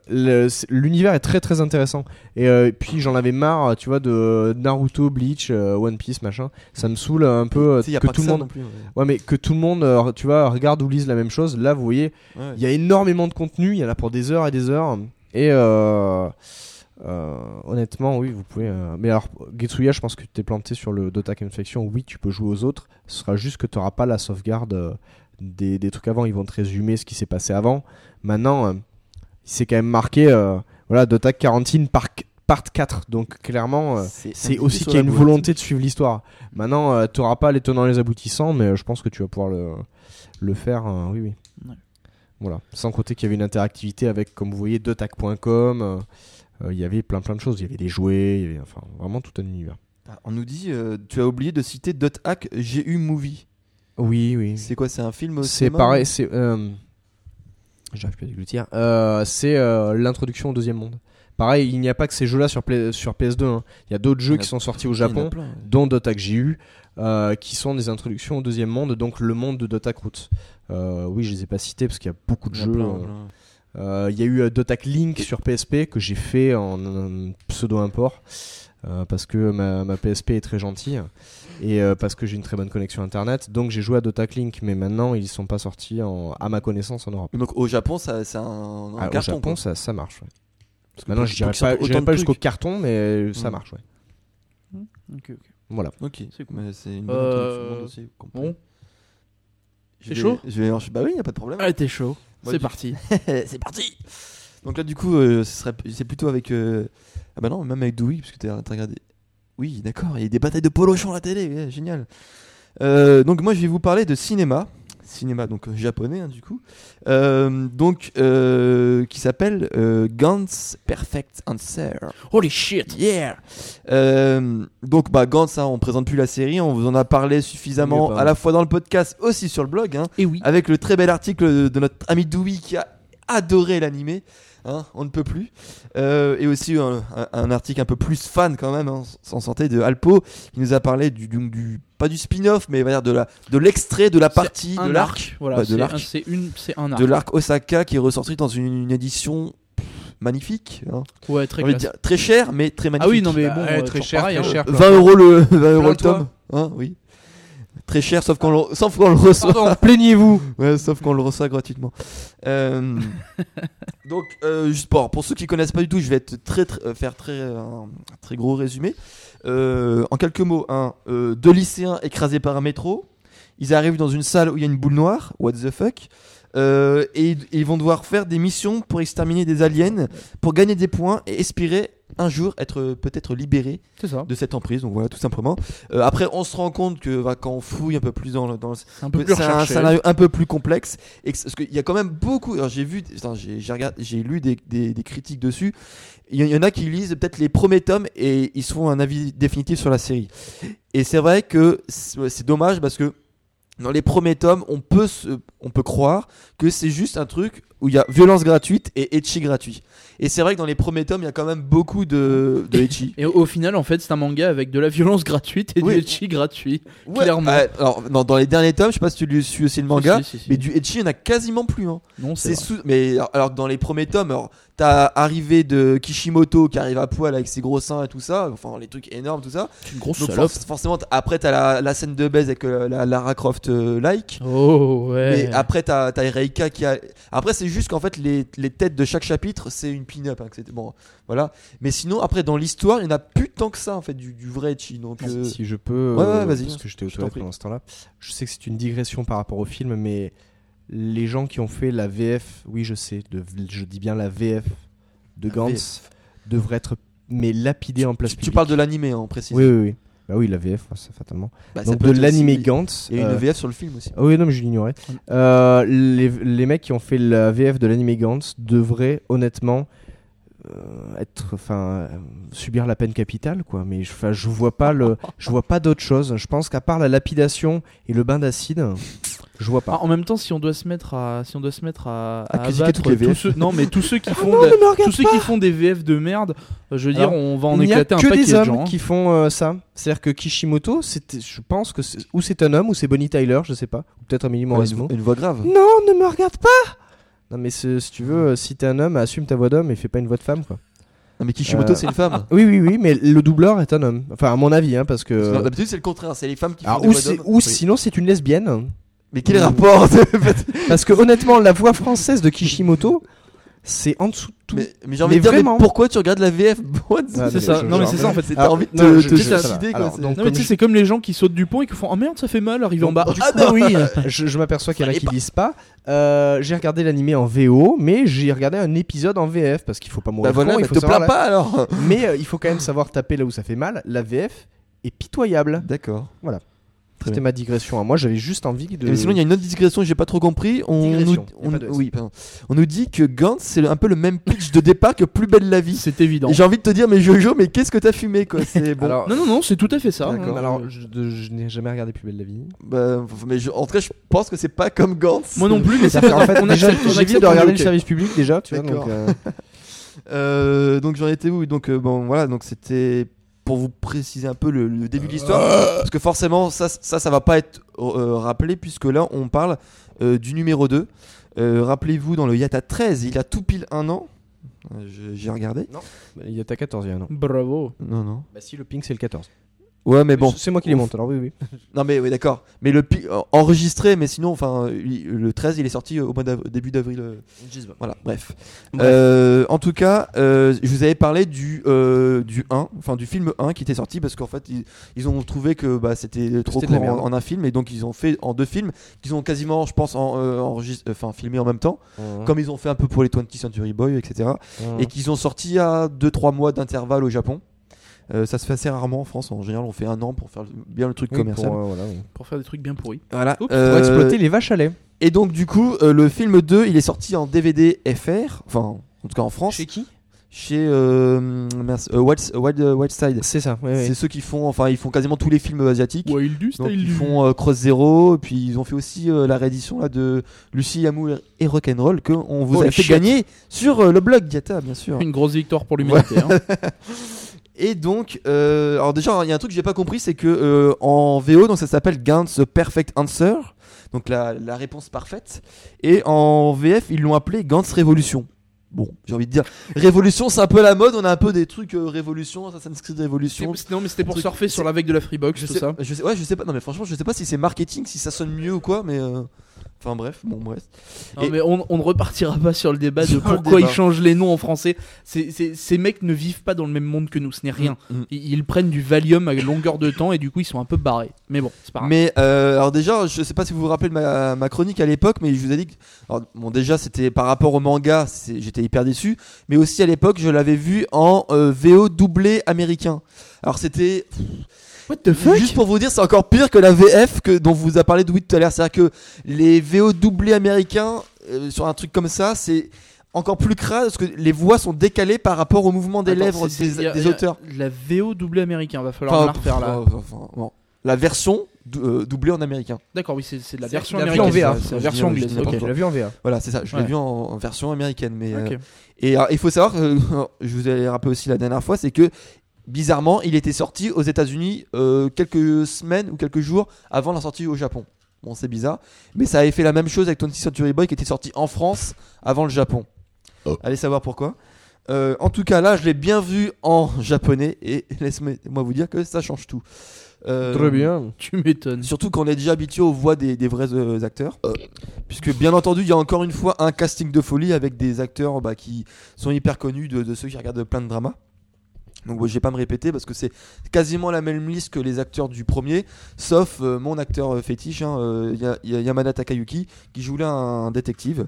l'univers est très très intéressant. Et puis j'en avais marre, tu vois, de Naruto, Bleach, One Piece, machin. Ça me saoule un peu que pas tout le monde. non plus, ouais. Ouais, mais que tout le monde, euh, tu vois, regarde ou lise la même chose. Là, vous voyez, Ouais. il y a énormément de contenu, il y en a pour des heures et des heures. Et euh, euh, honnêtement, oui, vous pouvez. euh, Mais alors, Getsuya, je pense que tu t'es planté sur le Dotак Infection. Oui, tu peux jouer aux autres. Ce sera juste que tu n'auras pas la sauvegarde des, des trucs avant. Ils vont te résumer ce qui s'est passé avant. Maintenant, euh, c'est quand même marqué. voilà, Dotak Quarantine part, part 4. Donc clairement, euh, c'est aussi qu'il y a une volonté de suivre l'histoire. Maintenant, euh, tu n'auras pas les tenants et les aboutissants, mais euh, je pense que tu vas pouvoir le, le faire. euh, oui, oui. Ouais. Voilà. Sans compter qu'il y avait une interactivité avec, comme vous voyez, dotac.com. euh, euh, Il y avait plein plein de choses. Il y avait des jouets, il y avait enfin vraiment tout un univers. Ah, On nous dit, euh, tu as oublié de citer Dot Hack GU Movie. Oui, oui. C'est quoi C'est un film C'est pareil, c'est. euh, J'arrive plus à déglutir. Euh, c'est euh, l'introduction au deuxième monde. Pareil, il n'y a pas que ces jeux-là sur, Play- sur PS2. hein. Il y a d'autres jeux a- qui sont sortis au Japon, plein, ouais. dont Dota GU, euh, qui sont des introductions au deuxième monde, donc le monde de Dota Root. Euh, oui, je les ai pas cités parce qu'il y a beaucoup de Il y jeux. plein, euh, plein. euh, Il y a eu Dota Link sur PSP que j'ai fait en pseudo-import euh, parce que ma, ma PSP est très gentille et euh, parce que j'ai une très bonne connexion internet. Donc j'ai joué à Dota Link, mais maintenant ils sont pas sortis en- à ma connaissance en Europe. Donc au Japon, ça, c'est un, un Ah, carton. au Japon, quoi. ça, ça marche. ouais. Parce que Maintenant, je dirais pas, autant pas jusqu'au carton, mais ça Mm. marche. Ouais. Ok, ok. Voilà. Ok, C'est cool. mais c'est une bonne Euh, aussi. complet. Bon, vais- chaud? je vais, Bah oui, y a pas de problème. allez, t'es chaud. Moi, C'est du- parti. c'est parti. Donc là, du coup, euh, ce serait, c'est plutôt avec. euh, Ah bah non, même avec Dewey, parce que t'as t'as regardé. Oui, d'accord, il y a des batailles de polochon à la télé, ouais, génial. Euh, donc moi, je vais vous parler de cinéma. Cinéma, donc euh, japonais, hein, du coup. Euh, donc, euh, qui s'appelle euh, Gantz Perfect Answer. Holy shit. Yeah Donc bah Gantz, hein, on présente plus la série, on vous en a parlé suffisamment à la fois dans le podcast, aussi sur le blog, hein, Et oui. avec le très bel article de, de notre ami Dewey qui a adoré l'animé, hein, on ne peut plus, Euh, et aussi un article un peu plus fan quand même, hein, sans santé, de Alpo, qui nous a parlé du, du, du- pas du spin-off, mais on va dire de la de l'extrait de la partie de l'arc, Voilà, de c'est l'arc. un- c'est une, c'est un arc. de l'arc Osaka qui est ressorti dans une, une édition magnifique, hein. Ouais, très dire, très cher, mais très magnifique. Ah oui, non mais Bah, bon, ouais, euh, très cher, pareil, très hein. cher. 20 euros le, 20 euros le tome. Hein, oui. Très cher, sauf qu'on le, sauf qu'on le reçoit. Plaignez-vous. Ouais, sauf qu'on le reçoit gratuitement. Euh, donc, euh, juste pour, ceux qui connaissent pas du tout, je vais être très, très- euh, faire très, euh, un très gros résumé. Euh, en quelques mots, hein, euh, deux lycéens écrasés par un métro. Ils arrivent dans une salle où il y a une boule noire. What the fuck Euh, et, et ils vont devoir faire des missions pour exterminer des aliens, pour gagner des points et espérer un jour être peut-être ça. de cette emprise. Donc voilà, tout simplement. Euh, après, on se rend compte que bah, quand on fouille un peu plus dans le, dans un peu plus c'est un scénario un peu plus complexe et que- parce qu'il y a quand même beaucoup alors j'ai vu j'ai lu des, des- des critiques dessus il y, en a qui lisent peut-être les premiers tomes et ils se font un avis définitif sur la série et c'est vrai que c'est dommage parce que dans les premiers tomes on peut se, on peut croire que c'est juste un truc où il y a violence gratuite et etchi gratuit et c'est vrai que dans les premiers tomes il y a quand même beaucoup de, de etchi Et au, final, en fait, c'est un manga avec de la violence gratuite et Oui. du etchi gratuit. Ouais, Clairement. euh, alors dans, dans les derniers tomes je sais pas si tu suis aussi le manga Si, si, si. mais du etchi il y en a quasiment plus hein. non, C'est sous... mais alors- dans les premiers tomes, alors t'as arrivé de Kishimoto qui arrive à poil avec ses gros seins et tout ça, enfin les trucs énormes tout ça. une grosse Donc salope. forc- forcément, après t'as la, la scène de baise avec euh, la Lara Croft euh, like. Oh ouais. Mais après t'as Reika qui a. Après c'est juste qu'en fait les, les têtes de chaque chapitre c'est une pin-up. hein, bon voilà. Mais sinon après dans l'histoire il y en a plus tant que ça en fait du, du vrai chi. Donc euh, Si je peux, Ouais, ouais, euh, vas-y, parce que j'étais prie. pendant ce temps-là. Je sais que c'est une digression par rapport au film, mais les gens qui ont fait la VF, oui, je sais, de- je dis bien la VF de La Gantz, devraient être mais lapidés en place tu, tu publique. parles de l'animé hein, en précis. Oui, oui, oui. Bah oui, la VF, ça fatalement. Bah, Donc de l'animé Gantz. Il y a une euh, VF sur le film aussi. Ah oui, non, mais je l'ignorais. Euh, les, les mecs qui ont fait la VF de l'anime Gantz devraient honnêtement euh, être, enfin, subir la peine capitale, quoi. Mais je vois pas le, je vois pas d'autre chose. Je pense qu'à part la lapidation et le bain d'acide, je vois Ah, pas. en même temps, si on doit se mettre à, si on doit se mettre à, À abattre toutes les tous VF. ceux, non mais tous ceux qui font, non, de- me regarde tous ceux qui font des VF de merde, euh, je veux dire, Alors, on va en Il n'y a éclater un que paquet des de hommes gens. hein. qui font euh, ça. C'est-à-dire que Kishimoto, je pense que c'est- ou c'est un homme ou c'est Bonnie Tyler, je sais pas, ou peut-être Ouais, Mauresmo. une, une voix grave. Non, ne me regarde pas. Non mais si tu veux, euh, si t'es un homme, assume ta voix d'homme et fais pas une voix de femme, quoi. Non mais Kishimoto Euh, c'est une femme. Oui, oui, oui, mais le doubleur est un homme. Enfin, à mon avis, hein, parce que que. D'habitude c'est le contraire, c'est les femmes qui font Alors, des ou voix ou Oui. sinon, c'est une lesbienne. Mais quel rapport Parce que honnêtement, la voix française de Kishimoto, C'est en dessous de tout. Mais, mais j'ai envie Mais de dire, mais vraiment. pourquoi tu regardes la VF Ah, C'est ça. je- Non, mais c'est ça en fait. T'as Alors, envie de non, te, te alors, donc, Non, mais tu comme sais, je- c'est comme les gens qui sautent du pont et qui font Oh merde, ça fait mal, arrive en bas. Ah bah oui je, je m'aperçois qu'il y en a qui pas. lisent pas. Euh, j'ai regardé l'animé en VO, mais j'ai regardé un épisode en VF parce qu'il faut pas mourir. Bah voilà, con, il mais faut te plains la- pas alors. Mais euh, il faut quand même savoir taper là où ça fait mal. La VF est pitoyable. D'accord. Très C'était ma digression. à Moi, j'avais juste envie de. Mais sinon, il y a une autre digression que j'ai pas trop compris. On Digression, nous, on, pas de S. oui, pardon. on nous dit que Gantz, c'est un peu le même pitch de départ que Plus belle la vie. C'est évident. Et j'ai envie de te dire, mais Jojo, mais qu'est-ce que t'as fumé quoi C'est bon. Alors, Non, non, non, c'est tout à fait ça. D'accord. Euh, alors, je, de- je n'ai jamais regardé Plus belle la vie. Bah, mais je- en tout cas, je pense que c'est pas comme Gantz. Moi non plus, mais ça en fait, on déjà, j'évite de regarder le service public déjà, tu vois. D'accord. Donc, euh, Euh, donc j'en étais où Donc euh, bon, voilà, donc c'était pour vous préciser un peu le, le début de l'histoire, parce que forcément ça, ça, ça va pas être euh, rappelé puisque là on parle euh, du numéro 2. Euh, Rappelez-vous dans le Yata 13, il a tout pile un an. Euh, je- J'ai regardé. il y a ta 14, il y a un an. Bravo. Non, non. Bah, si, le pink, c'est le 14. Ouais, mais bon. C'est moi qui les monte, alors oui, oui. Non, mais oui, d'accord. Mais le pi- euh, enregistré, mais sinon, enfin, le 13, il est sorti au mois début d'avril. euh, Voilà, bref. Bref. Euh, en tout cas, euh, je vous avais parlé du, euh, du 1, enfin du film 1 qui était sorti parce qu'en fait, ils, ils ont trouvé que bah, c'était trop court en, un film et donc ils ont fait en deux films qu'ils ont quasiment, je pense, en, euh, enregistré- enfin, filmé en même temps, comme ils ont fait un peu pour les 20th Century Boy, etc. Et qu'ils ont sorti à 2-3 mois d'intervalle au Japon. Euh, ça se fait assez rarement en France. En général, on fait un an pour faire bien le truc Oui, commercial. pour, euh, voilà, oui. Pour faire des trucs bien pourris. Voilà. Oups. Euh, Pour exploiter les vaches à lait. Et donc, du coup, euh, le film 2, il est sorti en DVD FR, enfin, en tout cas en France, qui? Chez euh, euh, Wild, Wild, euh, Wild Side. C'est ça, oui, oui. C'est ceux qui font, enfin, ils font quasiment tous les films asiatiques. Du Donc, ils font euh, Cross Zero, puis ils ont fait aussi euh, la réédition là, de Lucie Amour et Rock'n'Roll que on vous Oh, a fait shit. gagner sur euh, le blog Diata, bien sûr. Une grosse victoire pour l'humanité. hein. Et donc, euh, alors déjà, il y a un truc que j'ai pas compris, c'est que euh, en VO, donc ça s'appelle Gantz Perfect Answer, donc la, la réponse parfaite, et en VF, ils l'ont appelé Gantz Révolution. Bon, j'ai envie de dire, Révolution, c'est un peu la mode, on a un peu des trucs euh, Révolution, Assassin's Creed Révolution. Non, mais c'était pour Truc- surfer sur la vague de la Freebox, Je tout sais, ça. je sais, ouais, je sais pas, non mais franchement, je sais pas si c'est marketing, si ça sonne mieux ou quoi, mais. Enfin bref, bon bref. Non, Et- mais on, on ne repartira pas sur le débat de pourquoi débat. ils changent les noms en français. C'est- c'est- ces mecs ne vivent pas dans le même monde que nous, ce n'est rien. Mm, mm. Ils, ils prennent du Valium à longueur de temps et du coup ils sont un peu barrés. Mais bon, c'est pas grave. Mais euh, alors déjà, je sais pas si vous vous rappelez de ma, ma chronique à l'époque, mais je vous ai dit que alors, bon déjà c'était par rapport au manga, j'étais hyper déçu, mais aussi à l'époque je l'avais vu en euh, VO doublé américain. Alors c'était What the fuck? Juste pour vous dire, c'est encore pire que la VF que dont vous a parlé de tout à l'heure, c'est-à-dire que les VO doublés américains euh, sur un truc comme ça, c'est encore plus crade parce que les voix sont décalées par rapport au mouvement des Attends, lèvres c'est- des, c'est- a- auteurs. La VO doublé américain, va falloir Enfin, la refaire là. pff, enfin, bon. La version dou- euh, doublée en américain. D'accord, oui, c'est c'est la version américaine. en VA. c'est la Je version je anglaise. Tu l'as vu en VA Voilà, c'est ça. Je Ouais. l'ai vu en, en version américaine, mais euh, et il faut savoir, euh, je vous ai rappelé aussi la dernière fois, c'est que bizarrement, il était sorti aux États-Unis euh, quelques semaines ou quelques jours avant la sortie au Japon. Bon, c'est bizarre, mais ça avait fait la même chose avec 20th Century Boy qui était sorti en France avant le Japon. Allez savoir pourquoi. Euh, en tout cas, là, je l'ai bien vu en japonais et laissez-moi vous dire que ça change tout. Euh, Très bien. Tu m'étonnes. Surtout qu'on est déjà habitué aux voix des, des vrais euh, acteurs. Puisque bien entendu, il y a encore une fois un casting de folie avec des acteurs bah, qui sont hyper connus de, de ceux qui regardent plein de dramas. Donc je vais pas me répéter parce que c'est quasiment la même liste que les acteurs du premier, sauf euh, mon acteur euh, fétiche, hein, euh, Ya- Ya- Yamada Takayuki, qui joue là un détective.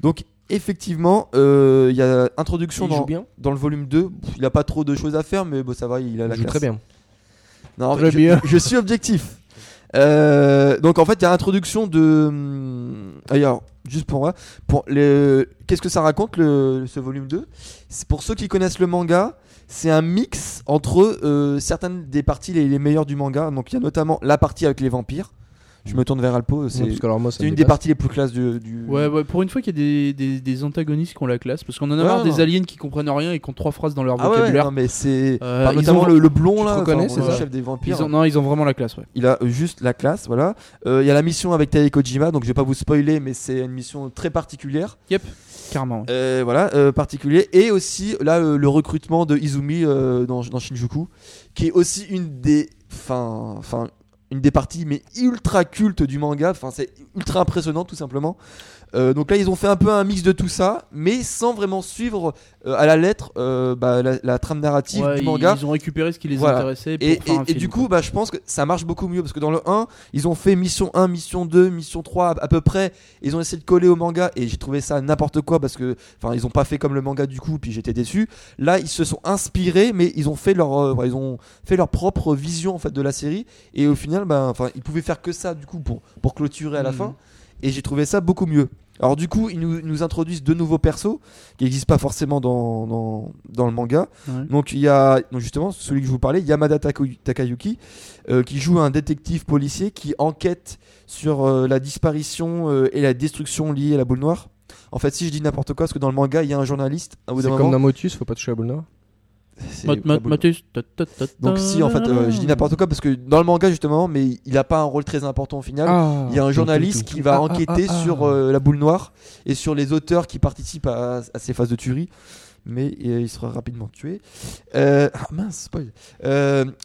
Donc effectivement, euh, il y a introduction dans, bien dans le volume 2. Pff, Il a pas trop de choses à faire, mais bon, ça va, il a la Il joue classe. très bien. Non, Très je, bien. je suis objectif. Euh, donc en fait, il y a l'introduction de. Alors, juste pour moi, pour le... qu'est-ce que ça raconte le... ce volume 2 C'est pour ceux qui connaissent le manga, c'est un mix entre euh, certaines des parties les, les meilleures du manga. Donc il y a notamment la partie avec les vampires. Je me tourne vers Alpo. C'est une des parties les plus classes du. du- Ouais, ouais, pour une fois qu'il y a des, des, des antagonistes qui ont la classe, parce qu'on en a Ouais, marre non. des aliens qui comprennent rien et qui ont trois phrases dans leur Ah vocabulaire. non, mais c'est Euh, notamment ont- le, le blond tu là, enfin, c'est le ça chef des vampires. Ils ont, non, ils ont vraiment la classe, ouais. Il a euh, juste la classe, voilà. Euh, Il y a la mission avec Tae Kojima, donc je vais pas vous spoiler, mais c'est une mission très particulière. Carrément. ouais. Euh, voilà, euh, particulier. Et aussi là le recrutement de Izumi euh, dans, dans Shinjuku, qui est aussi une des, enfin, une des parties mais ultra culte du manga. Enfin, c'est ultra impressionnant tout simplement. Euh, donc là, ils ont fait un peu un mix de tout ça, mais sans vraiment suivre euh, à la lettre euh, bah, la, la trame narrative Ouais, du manga. Ils ont récupéré ce qui les Voilà. intéressait pour Et, faire un et- et film, du quoi. coup, bah, je pense que ça marche beaucoup mieux parce que dans le 1, ils ont fait mission 1, mission 2, mission 3 à, à peu près. Ils ont essayé de coller au manga et j'ai trouvé ça n'importe quoi parce que, enfin, ils ont pas fait comme le manga du coup, puis j'étais déçu. Là, ils se sont inspirés, mais ils ont fait leur, ils ont fait leur propre vision en fait de la série et au final, bah, enfin, ils pouvaient faire que ça du coup pour pour clôturer à la Mhm. fin. Et j'ai trouvé ça beaucoup mieux. Alors du coup, ils nous, nous introduisent deux nouveaux persos qui n'existent pas forcément dans, dans, dans le manga. Ouais. Donc il y a donc justement celui que je vous parlais, Yamada Takayuki, euh, qui joue un détective policier qui enquête sur euh, la disparition euh, et la destruction liée à la boule noire. En fait, si je dis n'importe quoi, parce que dans le manga, il y a un journaliste. à C'est comme moment- dans Motus, faut pas toucher la boule noire. Donc si en fait, euh, je dis n'importe quoi parce que dans le manga justement, mais il a pas un rôle très important au final. Ah, Il y a un journaliste qui va Ah, ah, enquêter ah, sur euh, la boule noire et sur les auteurs qui participent à, à ces phases de tuerie. Mais euh, il sera rapidement tué. Ah mince, spoil.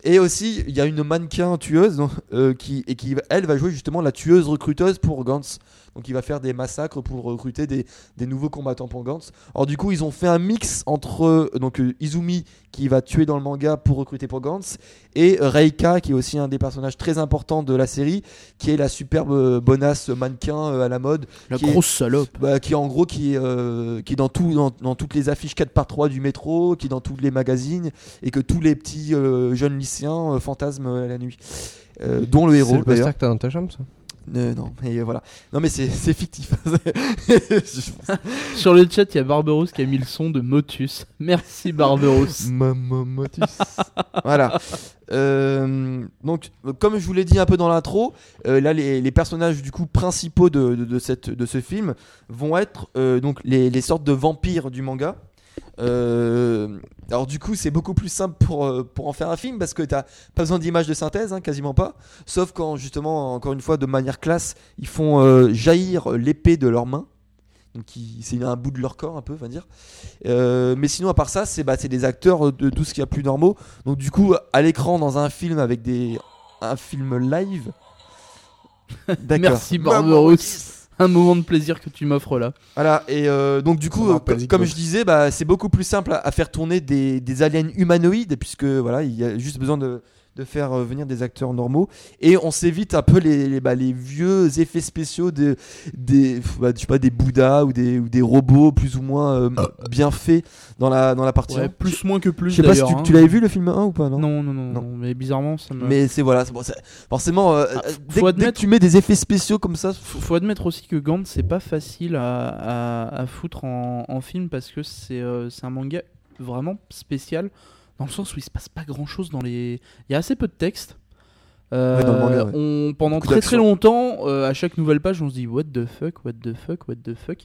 Et aussi, il y a une mannequin tueuse qui, et qui, elle, va jouer justement la tueuse recruteuse pour Gantz. Donc il va faire des massacres pour recruter des, des nouveaux combattants pour Gantz. Alors du coup, ils ont fait un mix entre euh, donc, euh, Izumi qui va tuer dans le manga pour recruter pour Gantz et euh, Reika qui est aussi un des personnages très importants de la série qui est la superbe bonasse mannequin à la mode La qui est- grosse salope. bah, qui est en gros qui est, euh, qui est dans, tout, dans, dans toutes les affiches 4x3 du métro, qui est dans tous les magazines et que tous les petits euh, jeunes lycéens euh, fantasment à la nuit. Dont le C'est héros le d'ailleurs. poster que t'as dans ta chambre, ça? Euh, non, mais voilà. Non, mais c'est fictif. Sur le chat, il y a Barberousse qui a mis le son de Motus. Merci Barberousse. Maman Motus. voilà. Euh, donc, comme je vous l'ai dit un peu dans l'intro, euh, là, les, les personnages du coup principaux de, de, de cette, de ce film vont être euh, donc les, les sortes de vampires du manga. Euh, alors du coup c'est beaucoup plus simple pour, euh, pour en faire un film parce que t'as pas besoin d'images de synthèse, hein, quasiment pas. Sauf quand justement, encore une fois, de manière classe, ils font euh, jaillir l'épée de leurs mains. Donc c'est un bout de leur corps un peu, on va dire. Euh, mais sinon à part ça, c'est bah, des acteurs de tout ce qu'il y a plus normaux. Donc du coup à l'écran dans un film avec des un film live. D'accord. Merci Barberousse. Un moment de plaisir que tu m'offres là. Voilà, et euh, donc du coup, euh, comme je disais, bah, c'est beaucoup plus simple à, à faire tourner des, des aliens humanoïdes, puisque voilà, il y a juste besoin de, de faire euh, venir des acteurs normaux. Et on s'évite un peu les, les, bah, les vieux effets spéciaux de, des, bah, je sais pas, des Bouddhas ou des, ou des robots plus ou moins euh, bien faits dans la, dans la partie. Ouais, 1. plus moins que plus Je sais pas si tu, hein. tu l'avais vu le film 1 ou pas, non? Non, non, non, mais bizarrement, ça me. Mais c'est voilà, bon, forcément, euh, Ah, euh, faut dès, que- dès admettre- que tu mets des effets spéciaux comme ça, Faut, faut admettre aussi que Gantz c'est pas facile à, à- à foutre en, en film parce que c'est euh, c'est un manga vraiment spécial dans le sens où il se passe pas grand chose dans les. Il y a assez peu de texte. Euh, Ouais, dans le manga, ouais. on, pendant très très longtemps, euh, à chaque nouvelle page, on se dit what the fuck, what the fuck, what the fuck.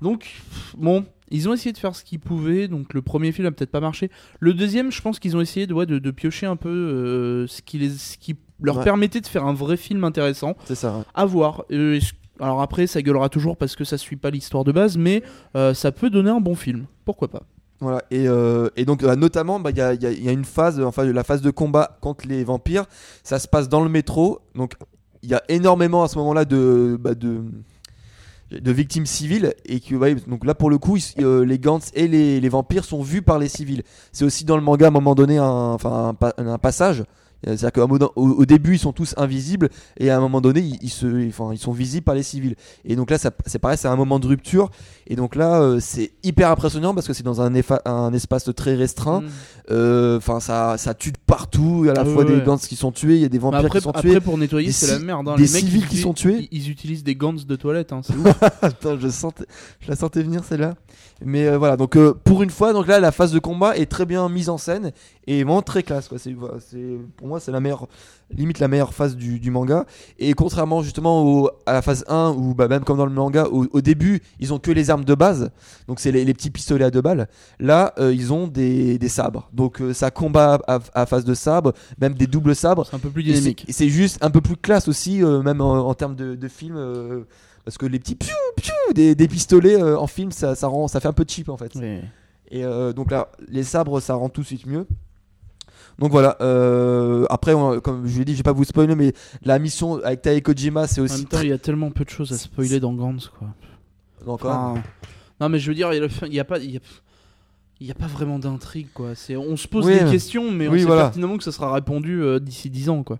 Donc, bon, ils ont essayé de faire ce qu'ils pouvaient. Donc, le premier film a peut-être pas marché. Le deuxième, je pense qu'ils ont essayé de, ouais, de, de piocher un peu euh, ce, qui les, ce qui leur permettait de faire un vrai film intéressant. c'est ça. À voir. Alors après, ça gueulera toujours parce que ça suit pas l'histoire de base, mais ça peut donner un bon film. Pourquoi pas Voilà, et, euh, et donc euh, notamment, bah, y, a, il y a- il y a une phase, enfin la phase de combat contre les vampires, ça se passe dans le métro, donc il y a énormément à ce moment-là de, bah, de, victimes civiles, et que, donc là pour le coup, euh, les Gantz et les, les vampires sont vus par les civils. C'est aussi dans le manga à un moment donné un passage. Euh, C'est-à-dire qu'au au, au début ils sont tous invisibles et à un moment donné ils, ils se, enfin, ils sont visibles par les civils. Et donc là c'est pareil, c'est un moment de rupture et donc là, euh, c'est hyper impressionnant parce que c'est dans un, espace très restreint. Mm. Euh, Enfin, ça, ça tue partout. Il y a à la Ah fois ouais, des ouais. gants qui sont tués, il y a des vampires après, qui sont après, tués. pour nettoyer, c'est la merde. hein. des Les mecs, civils ils qui sont tués. Ils, ils utilisent des gants de toilette. hein. Attends, je, sentais, je la sentais venir celle-là. Mais euh, voilà, donc pour une fois, donc là, la phase de combat est très bien mise en scène et vraiment très classe. Quoi. C'est, pour moi, c'est la meilleure, limite la meilleure phase du, du manga. Et contrairement justement au- à la phase 1, où bah, même comme dans le manga, au, au début, ils ont que les armes de base, donc c'est les, les petits pistolets à deux balles. Là, euh, ils ont des, des sabres. Donc euh, ça combat à, à phase de sabre, même des doubles sabres. C'est un peu plus dynamique. et C'est juste un peu plus classe aussi, euh, même en, en termes de, de film. parce que les petits piou, piou des, des pistolets en film, ça, ça, rend, ça fait un peu cheap en fait. Et donc là, les sabres, ça rend tout de suite mieux. Donc voilà. euh, après, on- comme je l'ai dit, je vais pas vous spoiler, mais la mission avec Tai Kojima, c'est En aussi même temps, il y a tellement peu de choses à spoiler dans Gantz, quoi. Enfin, non, mais je veux dire, il y a, pas. Y a... il y a pas vraiment d'intrigue quoi. C'est on se pose Oui, des questions mais on sait voilà. pertinemment que ça sera répondu euh, d'ici 10 ans quoi.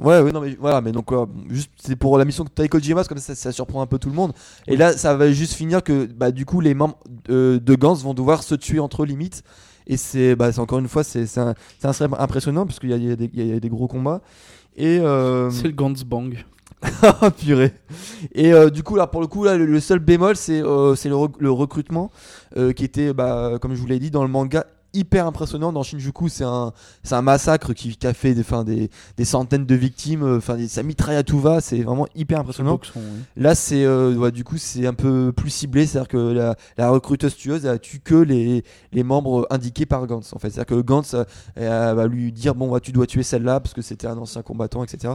Ouais, ouais, non, mais voilà, mais donc, euh, juste, c'est pour la mission de Tai Kojima, parce que ça, ça surprend un peu tout le monde. Et là, ça va juste finir que, bah, du coup, les membres euh, de Gantz vont devoir se tuer entre limites. Et c'est, bah, c'est encore une fois, c'est, c'est un, c'est un serait impressionnant, puisqu'il y a, il y il y a des gros combats. Et, euh, C'est le Gantz Bang. Ah purée. Et euh, du coup là pour le coup là le, le seul bémol c'est euh, c'est le, rec- le recrutement euh, qui était bah, comme je vous l'ai dit dans le manga hyper impressionnant dans Shinjuku c'est un c'est un massacre qui, qui a fait des, des, des centaines de victimes euh, enfin ça mitraille à tout va c'est vraiment hyper impressionnant Boxon, oui. Là, c'est euh, ouais, du coup, c'est un peu plus ciblé, c'est-à-dire que la, la recruteuse tueuse elle tue que les, les membres indiqués par Gantz. En fait, c'est-à-dire que Gantz euh, elle va lui dire bon, bah, tu dois tuer celle-là parce que c'était un ancien combattant, etc.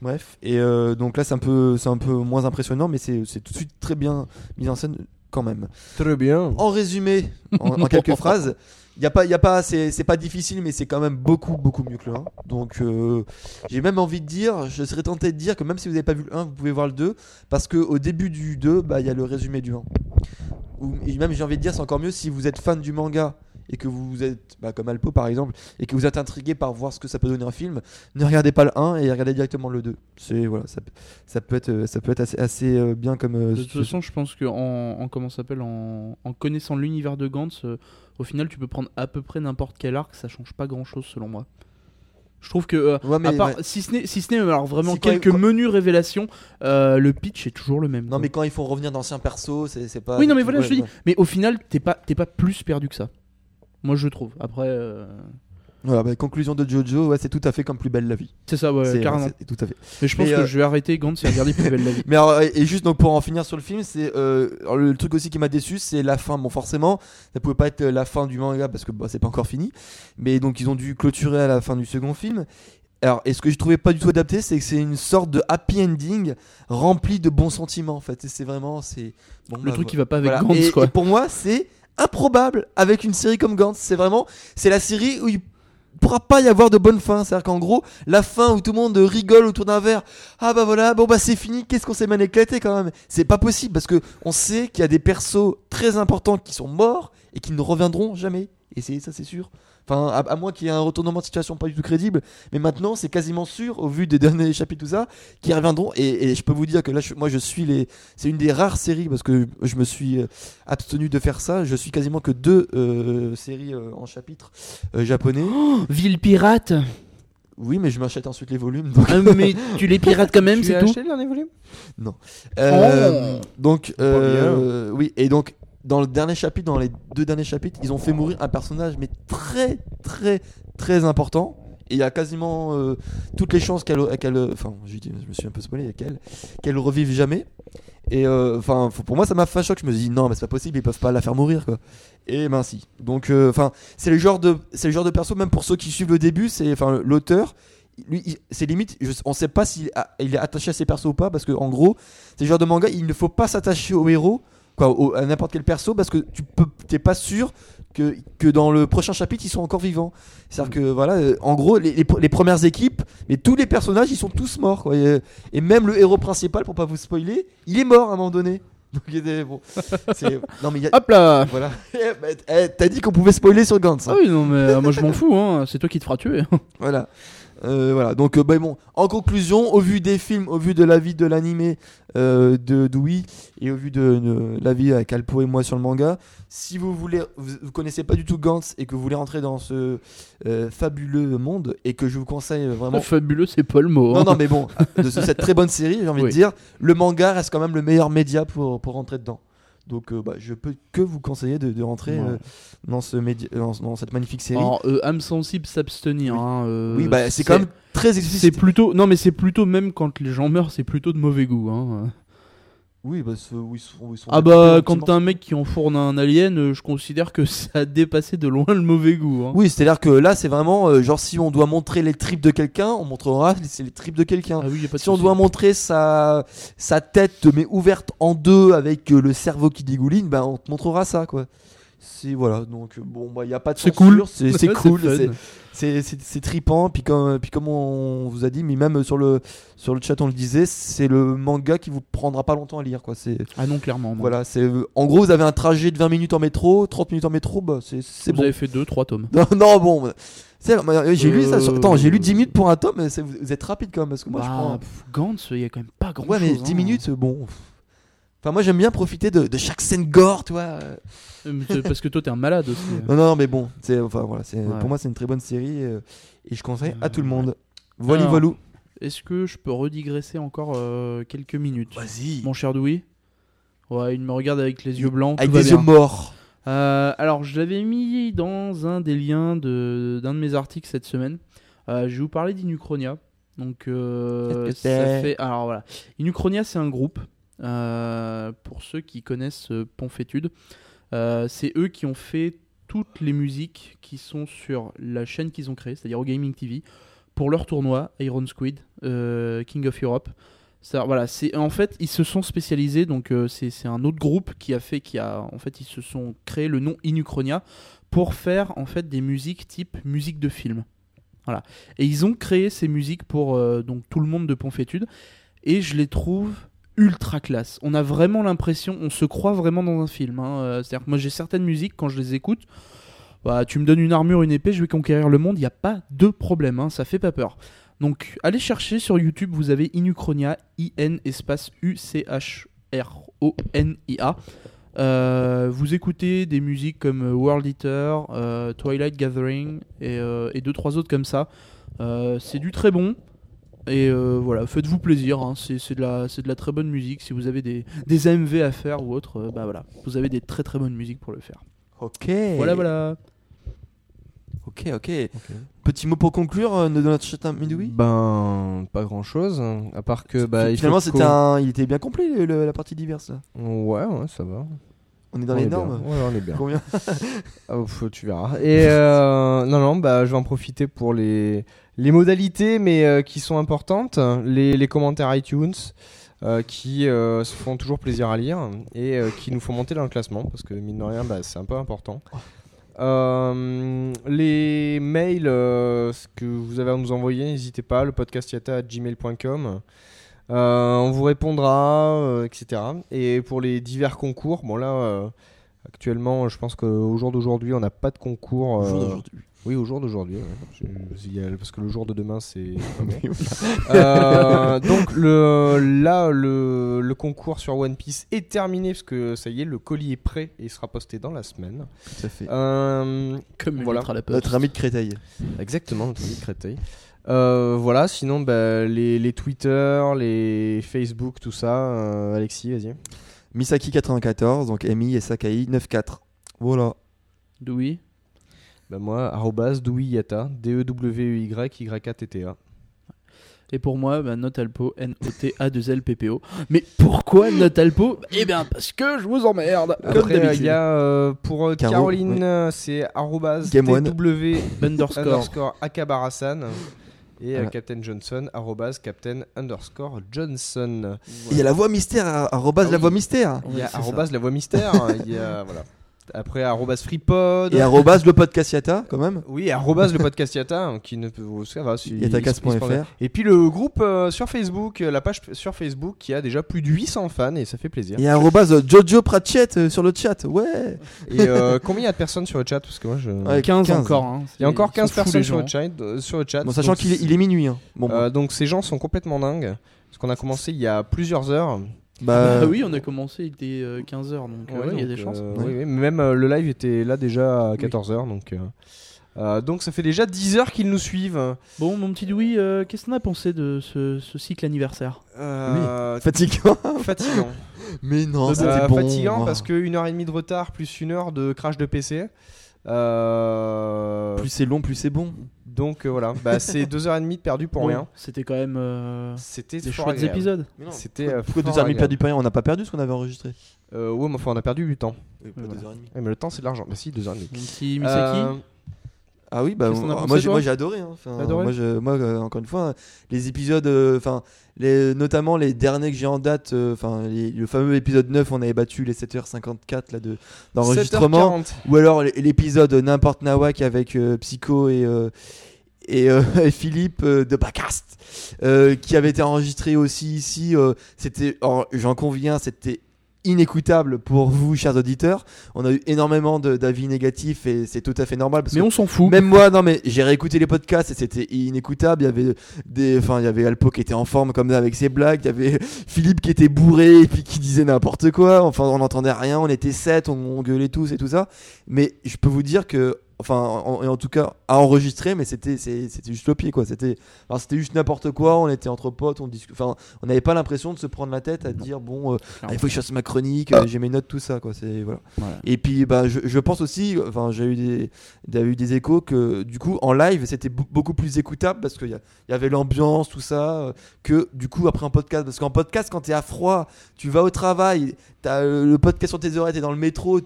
Bref, et euh, donc là, c'est un peu, c'est un peu moins impressionnant, mais c'est c'est tout de suite très bien mis en scène quand même. Très bien. En résumé, en, en quelques phrases. Il y a pas, y a pas, c'est c'est pas difficile, mais c'est quand même beaucoup, beaucoup mieux que le 1. Donc, euh, j'ai même envie de dire, je serais tenté de dire que même si vous n'avez pas vu le 1, vous pouvez voir le 2, parce que au début du 2, bah, il y a le résumé du 1. Ou, et même j'ai envie de dire, c'est encore mieux si vous êtes fan du manga et que vous êtes, bah, comme Alpo par exemple, et que vous êtes intrigué par voir ce que ça peut donner un film, ne regardez pas le 1 et regardez directement le 2. C'est voilà, ça, peut- ça peut être, ça peut être assez, assez euh, bien comme. euh, De toute façon, je pense que en, en comment s'appelle en, en connaissant l'univers de Gantz, euh, au final, tu peux prendre à peu près n'importe quel arc, ça change pas grand-chose selon moi. Je trouve que euh, Ouais, mais, à part, ouais. si ce n'est si ce n'est alors vraiment Si quelques il- quand- menus révélations, euh, le pitch est toujours le même. Non, quoi. mais quand ils font revenir d'anciens persos, c'est pas. oui, non, mais voilà, je te dis. Mais au final, t'es pas t'es pas plus perdu que ça. Moi, je trouve. Après, euh, Voilà, bah, conclusion de Jojo, ouais, c'est tout à fait comme Plus belle la vie. c'est ça, ouais, C'est- carrément. c'est- tout à fait. Mais je pense Mais, que euh, je vais arrêter Gantz et regarder Plus belle la vie. Mais alors, et et juste donc pour en finir sur le film, c'est euh, alors, le, truc aussi qui m'a déçu, c'est la fin. Bon, forcément, ça pouvait pas être la fin du manga parce que bah, c'est pas encore fini. Mais donc ils ont dû clôturer à la fin du second film. Alors, et ce que je trouvais pas du tout adapté, c'est que c'est une sorte de happy ending rempli de bons sentiments en fait. Et c'est vraiment, c'est bon, Le bah, truc qui va pas avec Voilà. Gantz, et, quoi. et pour moi, c'est improbable avec une série comme Gantz. C'est vraiment, c'est la série où il pourra pas y avoir de bonne fin. C'est-à-dire qu'en gros, la fin où tout le monde rigole autour d'un verre. Ah bah voilà, bon bah c'est fini. Qu'est-ce qu'on s'est mal éclaté quand même? C'est pas possible parce que on sait qu'il y a des persos très importants qui sont morts et qui ne reviendront jamais. Et c'est ça, c'est sûr. Enfin, à, à moins qu'il y ait un retournement de situation pas du tout crédible, mais maintenant c'est quasiment sûr au vu des derniers chapitres tout ça qu'ils reviendront. Et, et je peux vous dire que là, je- moi, je suis les. C'est une des rares séries parce que je me suis euh, abstenu de faire ça. Je suis quasiment que deux euh, séries euh, en chapitres euh, japonais. Ville pirate. Oui, mais je m'achète ensuite les volumes. Donc, Ah, mais tu les pirates quand même, Tu c'est as tout. acheté le dernier volume? Euh, Oh. donc, euh, oui, et donc dans le dernier chapitre, dans les deux derniers chapitres, ils ont fait mourir un personnage, mais très, très, très important. Et il y a quasiment euh, toutes les chances qu'elle, qu'elle, enfin, je, dis- me suis un peu spoilé, qu'elle, qu'elle revive jamais. Et euh, enfin, pour moi, ça m'a fait un choc. Je me dit non, mais c'est pas possible, ils peuvent pas la faire mourir. Et ben si. Donc, euh, enfin, c'est le genre de, c'est le genre de perso, même pour ceux qui suivent le début, c'est, enfin, l'auteur. Lui, c'est limite, je- on sait pas s'il est attaché à ses persos ou pas, parce que en gros, c'est le genre de manga, il ne faut pas s'attacher au héros, quoi, au- à n'importe quel perso, parce que tu peux, t'es pas sûr que, que dans le prochain chapitre ils sont encore vivants. C'est-à-dire que voilà, euh, en gros, les, les- les premières équipes, mais tous les personnages ils sont tous morts, quoi. Et, et même le héros principal, pour pas vous spoiler, il est mort à un moment donné. Donc il était bon. c'est- non mais il y a- Hop là voilà. Eh, T'as dit qu'on pouvait spoiler sur Gantz. hein. Ah oui, non, mais euh, moi je m'en fous, hein. c'est toi qui te feras tuer. Voilà. Euh, voilà. Donc, euh, bah, bon, en conclusion, au vu des films, au vu de la vie de l'animé euh, de Dewey et au vu de, de la vie avec Alpo et moi sur le manga, si vous voulez, vous, vous connaissez pas du tout Gantz et que vous voulez rentrer dans ce euh, fabuleux monde et que je vous conseille vraiment. Fabuleux, c'est pas le mot. Non, hein. non, mais bon, de ce- cette très bonne série, j'ai envie Oui. de dire, le manga reste quand même le meilleur média pour, pour rentrer dedans. Donc, euh, bah, je peux que vous conseiller de, de rentrer Ouais. euh, dans, ce média, dans, dans cette magnifique série. Alors, euh, âme sensible s'abstenir. Oui. hein, euh, oui, bah, c'est quand même très C'est explicite. plutôt. Non, mais c'est plutôt, même quand les gens meurent, c'est plutôt de mauvais goût. Hein. Oui, bah, ce- oui, ils sont- ils sont Ah bah, quand t'as un mec qui enfourne un alien, euh, je considère que ça a dépassé de loin le mauvais goût. hein. Oui, c'est-à-dire que là, c'est vraiment euh, genre si on doit montrer les tripes de quelqu'un, on montrera c'est les tripes de quelqu'un. Ah oui, si on doit montrer sa, sa tête mais ouverte en deux avec euh, le cerveau qui dégouline, ben on te montrera ça quoi. C'est voilà, donc euh, bon, bah il y a pas de censure, cool. c'est cool. C'est- trippant. Puis comme puis comme on vous a dit, mais même sur le sur le chat on le disait, c'est le manga qui vous prendra pas longtemps à lire quoi. C'est Ah non, clairement. non. voilà, c'est en gros vous avez un trajet de 20 minutes en métro, 30 minutes en métro, bah c'est c'est Vous bon. avez fait 2-3 tomes. Non, non, bon. moi, J'ai lu ça. sur- Euh, Attends, j'ai lu 10 minutes pour un tome. mais Vous êtes rapide quand même parce que moi je Bah, prends. pff, Gantz, il y a quand même pas grand Ouais, mais chose. 10 hein. minutes, bon. Enfin, moi j'aime bien profiter de, de chaque scène gore, tu vois. Euh, c'est Parce que toi, t'es un malade aussi. Non, non, mais bon, c'est enfin voilà, c'est Ouais. pour moi c'est une très bonne série euh, et je conseille à Euh, tout le monde. Voilà, voilà. Est-ce que je peux redigresser encore euh, quelques minutes? Vas-y. Mon cher Dewey Ouais, il me regarde avec les yeux blancs. Avec tout va des yeux morts. Euh, alors, je l'avais mis dans un des liens de- d'un de, mes articles cette semaine. Euh, je vais vous parler d'Inuchronia. Donc, euh, ça c'est? fait. Alors voilà. Inuchronia, c'est un groupe. Euh, pour ceux qui connaissent euh, Ponfétude, Euh, c'est eux qui ont fait toutes les musiques qui sont sur la chaîne qu'ils ont créée, c'est-à-dire au Gaming TV, pour leur tournoi Iron Squid, King of Europe. Voilà, c'est en fait ils se sont spécialisés donc c'est un autre groupe qui a fait qui a en fait ils se sont créé le nom Inuchronia pour faire en fait des musiques type musique de film. Voilà. Et ils ont créé ces musiques pour donc tout le monde de Ponfétude et je les trouve ultra classe. On a vraiment l'impression, on se croit vraiment dans un film. hein. Euh, C'est-à-dire que moi j'ai certaines musiques quand je les écoute, bah, tu me donnes une armure, une épée, je vais conquérir le monde, il n'y a pas de problème, hein, ça fait pas peur. Donc allez chercher sur YouTube, vous avez Inuchronia, I-N espace U-C-H-R-O-N-I-A. Euh, vous écoutez des musiques comme euh, World Eater, Twilight Gathering et, euh, et deux trois autres comme ça. C'est du très bon. Et euh, voilà, faites-vous plaisir, hein. c'est c'est de, la- c'est de la très bonne musique. Si vous avez des, des AMV à faire ou autre, euh, bah voilà, vous avez des très très bonnes musiques pour le faire. Ok. Voilà, voilà. Ok, ok. Petit mot pour conclure euh, de notre chat Midoui. Ben, pas grand chose. À part que. Bah, il Finalement, c'était un, il était bien complet le- le- la partie diverse. là. Ouais, ouais, ça va. On est dans On les est normes. Ouais, on est bien. Combien Ah, tu verras. Et euh, non, non, bah, je vais en profiter pour les, les modalités, mais euh, qui sont importantes. Les, les commentaires iTunes, euh, qui se font toujours plaisir à lire et qui nous font monter dans le classement, parce que mine de rien, bah, c'est un peu important. Les mails ce que vous avez à nous envoyer, n'hésitez pas, le podcastiata.gmail.com. Euh, on vous répondra, euh, etc. Et pour les divers concours, bon là, euh, actuellement, je pense qu'au jour d'aujourd'hui, on n'a pas de concours. Au jour euh, d'aujourd'hui. Oui, au jour d'aujourd'hui. ouais. Parce que le jour de demain, c'est. Euh, donc le, là, le, le concours sur One Piece est terminé parce que ça y est, le colis est prêt et il sera posté dans la semaine. Tout à fait. Euh, Comme une Voilà. lettre à la poste. Notre ami de Créteil. Exactement, notre ami de Créteil. Euh, voilà, sinon bah, les, les Twitter, les Facebook, tout ça. euh, Alexis, vas-y. Misaki94, donc Mi et Sakai 94. Voilà. Dewey Bah, moi, arrobas Douyata, E D-E-W-E-Y-Y-A-T-T-A. Et pour moi, bah, Notalpo, N-O-T-A-2-L-P-P-O. Mais pourquoi Notalpo? Eh bien, parce que je vous emmerde. Comme Après, il d'habitude. y a euh, pour euh, Caro, Caroline, oui. c'est arrobas Game. TW Underscore. underscore Akabarasan. Et euh. Captain Johnson, arrobas Captain underscore Johnson. Il y a la voix mystère, arrobase Ah la voix mystère. Il y a Ouais, c'est arrobas la voix mystère. il y a, voilà. Après, arrobas FreePod. Et arrobase le podcastiata quand même. Oui, arrobas le podcast Yata, hein, qui ne peut. Ça va, si- Yatacast.fr. Et puis le groupe euh, sur Facebook, euh, la page sur Facebook qui a déjà plus de 800 fans et ça fait plaisir. Et arrobase Jojo Pratchett euh, sur le chat. Ouais. Et euh, combien il y a de personnes sur le chat? Parce que moi je. Ouais, 15, 15. encore. hein. Il y a encore Ils sont 15 fous, personnes les sur le, chat, euh, sur le chat. Bon, sachant Donc, qu'il est, il est minuit. hein. Bon, euh, donc ces gens sont complètement dingues. Parce qu'on a commencé il y a plusieurs heures. Bah, Ah oui, on a commencé, il était 15h, donc euh, ouais, il y a des chances. euh, Ouais. oui, oui, mais même euh, le live était là déjà à 14h. Donc, euh, euh, donc ça fait déjà 10 heures qu'ils nous suivent. Bon, mon petit euh, qu'est-ce qu'on a pensé de ce, ce cycle anniversaire? Euh, fatigant. Fatigant. Mais non, Euh, c'était bon. fatigant parce que une heure et demie de retard plus une heure de crash de PC. Euh, Plus c'est long, plus c'est bon. Donc euh, voilà, bah, c'est deux heures et demie de perdu pour Bon, rien. C'était quand même euh, C'était des fort chouettes épisodes. C'était euh, Pourquoi deux heures et demie perdu par rien? On n'a pas perdu ce qu'on avait enregistré. Euh, ouais, mais enfin on a perdu du temps. Oui, pas deux heures et demie. Ouais, mais le temps c'est de l'argent. Bah si, deux heures et demie. Misaki Euh, Ah oui, bah as moi, pensé, moi, j'ai- adoré. hein. Enfin, moi, je- moi, euh, encore une fois, les épisodes, euh, enfin, notamment les derniers que j'ai en date, euh, enfin, le fameux épisode 9, on avait battu les 7h54 là de d'enregistrement, 7h40. ou alors l'épisode n'importe Nawak avec Psycho et et, euh, et Philippe euh, de Bacast, euh, qui avait été enregistré aussi ici. c'était, j'en conviens, c'était inécoutable pour vous, chers auditeurs. On a eu énormément d'avis négatifs et c'est tout à fait normal parce Mais que on s'en fout. même moi, non mais j'ai réécouté les podcasts et c'était inécoutable. Il y avait des, enfin il y avait Alpo qui était en forme comme avec ses blagues. Il y avait Philippe qui était bourré et puis qui disait n'importe quoi. Enfin on n'entendait rien. On était sept, on, on gueulait tous et tout ça. Mais je peux vous dire que, enfin en, en tout cas à enregistrer, mais c'était c'était juste le pied quoi. C'était, juste n'importe quoi. On était entre potes, on discute. Enfin on n'avait pas l'impression de se prendre la tête à dire bon, euh, ah, il faut que je fasse ma chronique. euh, j'ai mes notes tout ça quoi. C'est voilà. Voilà. Et puis bah, je, je pense aussi, enfin j'ai eu des, j'ai eu des échos que du coup en live c'était be- beaucoup plus écoutable parce qu'il y, avait l'ambiance, tout ça, euh, que du coup après un podcast. Parce qu'en podcast quand t'es à froid, tu vas au travail, t'as le podcast sur tes oreilles, t'es dans le métro,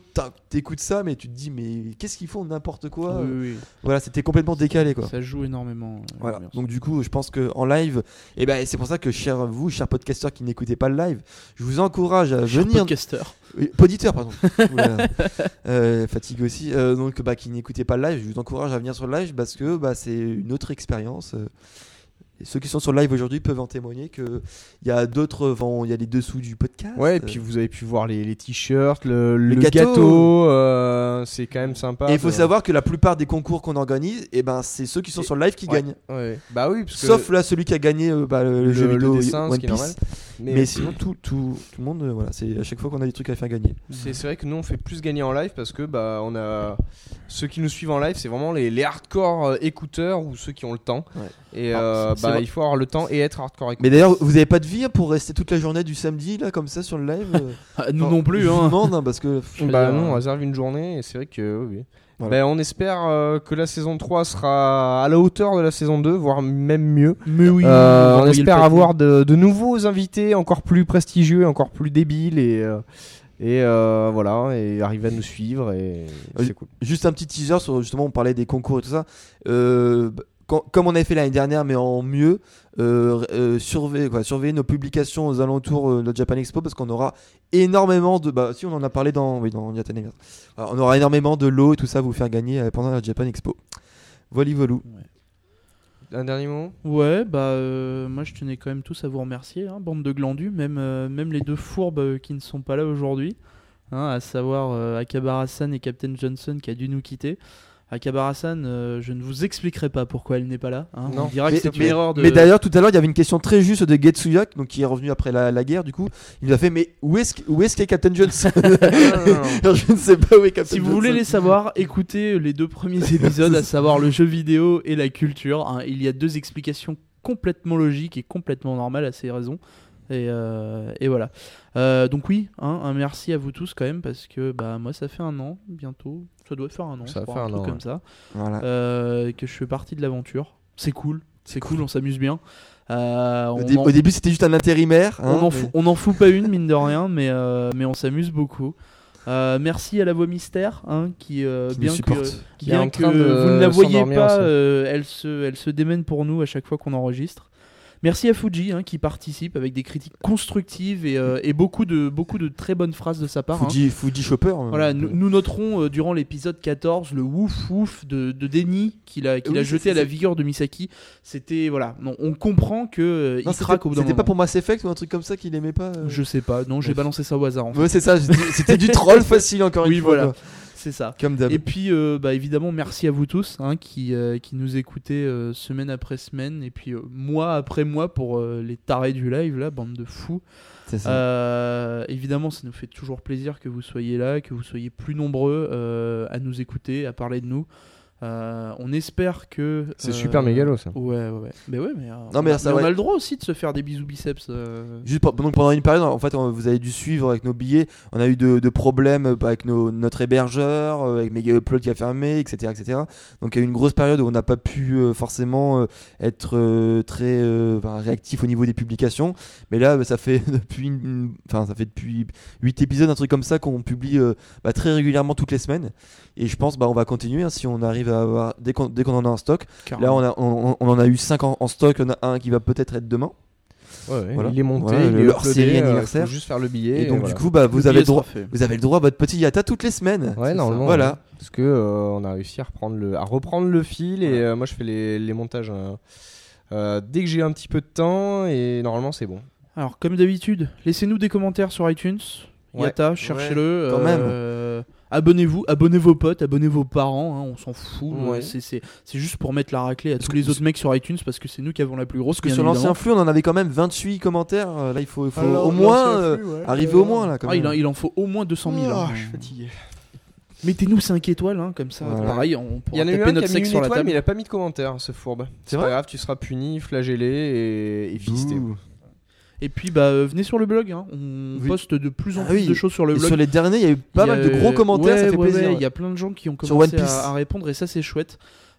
t'écoutes ça, mais tu te dis mais qu'est-ce qu'ils font n'importe quoi. Oui, oui, Voilà, c'était complètement décalé quoi. Ça joue énormément. euh, Voilà. Donc du coup, je pense que en live, et ben c'est pour ça que cher vous, chers podcasteurs qui n'écoutez pas le live, je vous encourage à venir podcaster. oui, Poditeur, pardon. Oula. Euh, fatigue aussi. Euh, donc, bah, qui n'écoutez pas le live, je vous encourage à venir sur le live parce que bah, c'est une autre expérience. euh. Et ceux qui sont sur le live aujourd'hui peuvent en témoigner que il y a d'autres, il y a les dessous du podcast. Ouais, et puis vous avez pu voir les, les t-shirts, le, le gâteau. gâteau, euh, c'est quand même sympa. Et il faut savoir que la plupart des concours qu'on organise, et ben c'est ceux qui sont Et- sur le live qui Ouais. gagnent. Ouais. Bah oui, parce que Sauf là celui qui a gagné euh, bah, le, le, jeu le vidéo dessin, ce One qui est Piece. normal. Mais, sinon tout, tout, tout le monde, euh, voilà, c'est à chaque fois qu'on a des trucs à faire gagner. C'est vrai que nous on fait plus gagner en live parce que bah on a ceux qui nous suivent en live c'est vraiment les, les hardcore écouteurs ou ceux qui ont le temps Ouais. et Ah, euh, bah il faut avoir le temps et être hardcore écouteur. Mais d'ailleurs, vous avez pas de vie pour rester toute la journée du samedi là comme ça sur le live euh Ah, nous Enfin, non plus. Je vous Hein. demande hein, parce que Bah non, on euh, réserve une journée et c'est vrai que oui, oui. Voilà. Bah, on espère euh, que la saison 3 sera à la hauteur de la saison 2, voire même mieux. Mais oui. Euh, on espère avoir de, de nouveaux invités encore plus prestigieux, encore plus débiles et, euh, et euh, voilà, et arriver à nous suivre et Euh, c'est cool. Juste un petit teaser sur justement on parlait des concours et tout ça. Comme on avait fait l'année dernière mais en mieux, euh, euh, surveiller, quoi, surveiller nos publications aux alentours euh, de notre Japan Expo parce qu'on aura énormément de bah si on en a parlé dans oui dans. Alors, on aura énormément de lots et tout ça à vous faire gagner euh, pendant la Japan Expo. Voilà volou. Un dernier mot? Ouais, bah euh, moi je tenais quand même tous à vous remercier, hein, bande de glandus, même, euh, même les deux fourbes euh, qui ne sont pas là aujourd'hui, hein, à savoir euh, Akabar-Hassan et Captain Johnson qui a dû nous quitter. Akabar-Hassan, euh, je ne vous expliquerai pas pourquoi elle n'est pas là. hein. Non. On dira que Mais- c'est une erreur de. Mais d'ailleurs, tout à l'heure, il y avait une question très juste de Getsuyak, donc qui est revenu après la, la guerre. Du coup, il nous a fait Mais où est-ce où est-ce qu'est Captain Johnson Alors, Je ne sais pas où est Captain Si vous voulez les savoir, écoutez les deux premiers épisodes, à savoir le jeu vidéo et la culture. hein. Il y a deux explications complètement logiques et complètement normales à ces raisons. Et, euh, et voilà. Euh, donc oui, hein, un merci à vous tous quand même parce que bah moi ça fait un an bientôt, ça doit faire un an, Ça je crois, un truc comme ça, Voilà. euh, que je fais partie de l'aventure. C'est cool, c'est cool, on s'amuse bien. Euh, Au, on dé- en- au début, c'était juste un intérimaire. hein, on, en mais- fout, on en fout pas une, mine de rien, mais, euh, mais on s'amuse beaucoup. Euh, merci à la voix mystère, hein, qui, euh, bien que, bien vous ne la voyez pas, euh, elle, se, elle se démène pour nous à chaque fois qu'on enregistre. Merci à Fuji hein, qui participe avec des critiques constructives et, euh, et beaucoup, de, beaucoup de très bonnes phrases de sa part. hein. Fuji, Fuji Chopper. euh, Voilà, nous, nous noterons euh, durant l'épisode 14 le wouf wouf de, de déni qu'il a, qu'il Oui, a jeté à la vigueur de Misaki. C'était voilà, non, on comprend que euh, Non, il craque au bout d'un c'était pas pour Mass Effect ou un truc comme ça qu'il aimait pas euh Je sais pas, non, j'ai balancé ça au hasard. en fait. Ouais, c'est ça, c'était du troll facile encore Oui, une fois. voilà. quoi. C'est ça. Comme d'hab. Et puis, euh, bah, évidemment, merci à vous tous hein, qui, euh, qui nous écoutez euh, semaine après semaine et puis mois après mois pour les tarés du live, là, bande de fous. C'est ça. Évidemment, ça nous fait toujours plaisir que vous soyez là, que vous soyez plus nombreux à nous écouter, à parler de nous. Euh, on espère que. C'est euh, super mégalo ça. Ouais, ouais, ouais. Mais ouais, mais, euh, Non, on, mais a, ça, mais on a le droit aussi de se faire des bisous biceps. euh. Juste pour- donc pendant une période, en fait, on- vous avez dû suivre avec nos billets. On a eu de, de problèmes avec nos- notre hébergeur, avec Mega Upload qui a fermé, etc., etc. Donc il y a eu une grosse période où on n'a pas pu euh, forcément euh, être euh, très euh, enfin, réactif au niveau des publications. Mais là, bah, ça fait depuis, une- enfin, ça fait depuis 8 épisodes, un truc comme ça, qu'on publie euh, bah, très régulièrement toutes les semaines. Et je pense, bah, on va continuer hein, si on arrive avoir dès qu'on dès qu'on en a en stock. Carrément. Là, on, a, on, on en a eu 5 en, en stock. On a un qui va peut-être être demain. Ouais, ouais, Voilà. Il est monté, Voilà, il est leur uploadé, série euh, anniversaire. faut juste faire le billet. Et, donc, voilà. du coup, bah, vous, avez droit, vous avez le droit à votre petit Yata toutes les semaines. Ouais, normalement. Voilà. ouais. Parce que euh, on a réussi à reprendre le, à reprendre le fil et euh, moi je fais les, les montages euh, euh, dès que j'ai un petit peu de temps et normalement c'est bon. Alors, comme d'habitude, laissez-nous des commentaires sur iTunes. Ouais. Yata, cherchez-le. quand euh, Abonnez-vous, abonnez vos potes, abonnez vos parents, hein, on s'en fout. Ouais. C'est- C'est c'est juste pour mettre la raclée à tous les autres mecs sur iTunes parce que c'est nous qui avons la plus grosse. Parce que sur l'ancien flux, on en avait quand même 28 commentaires. Euh, Là, il faut, il faut Alors, au moins euh, flux, ouais. arriver au moins là. Quand Ah, il, même. en, il en faut au moins 200 000. hein. je suis fatigué. Mettez-nous 5 étoiles, hein, comme ça. Voilà. Pareil, on Il y pourra en a eu taper un qui notre a mis sexe une sur la étoile table. mais il a pas mis de commentaire ce fourbe. C'est pas grave, tu seras puni, flagellé et, et fisté. Ouh. Et puis, bah, euh, venez sur le blog. hein. On Oui. poste de plus en Ah plus oui. de choses sur le Et blog. sur les derniers, il y a eu pas Il y mal a- de gros commentaires, ça fait ouais, plaisir. ouais, Il y a plein de gens qui ont Sur commencé Piece. à, à répondre et ça c'est chouette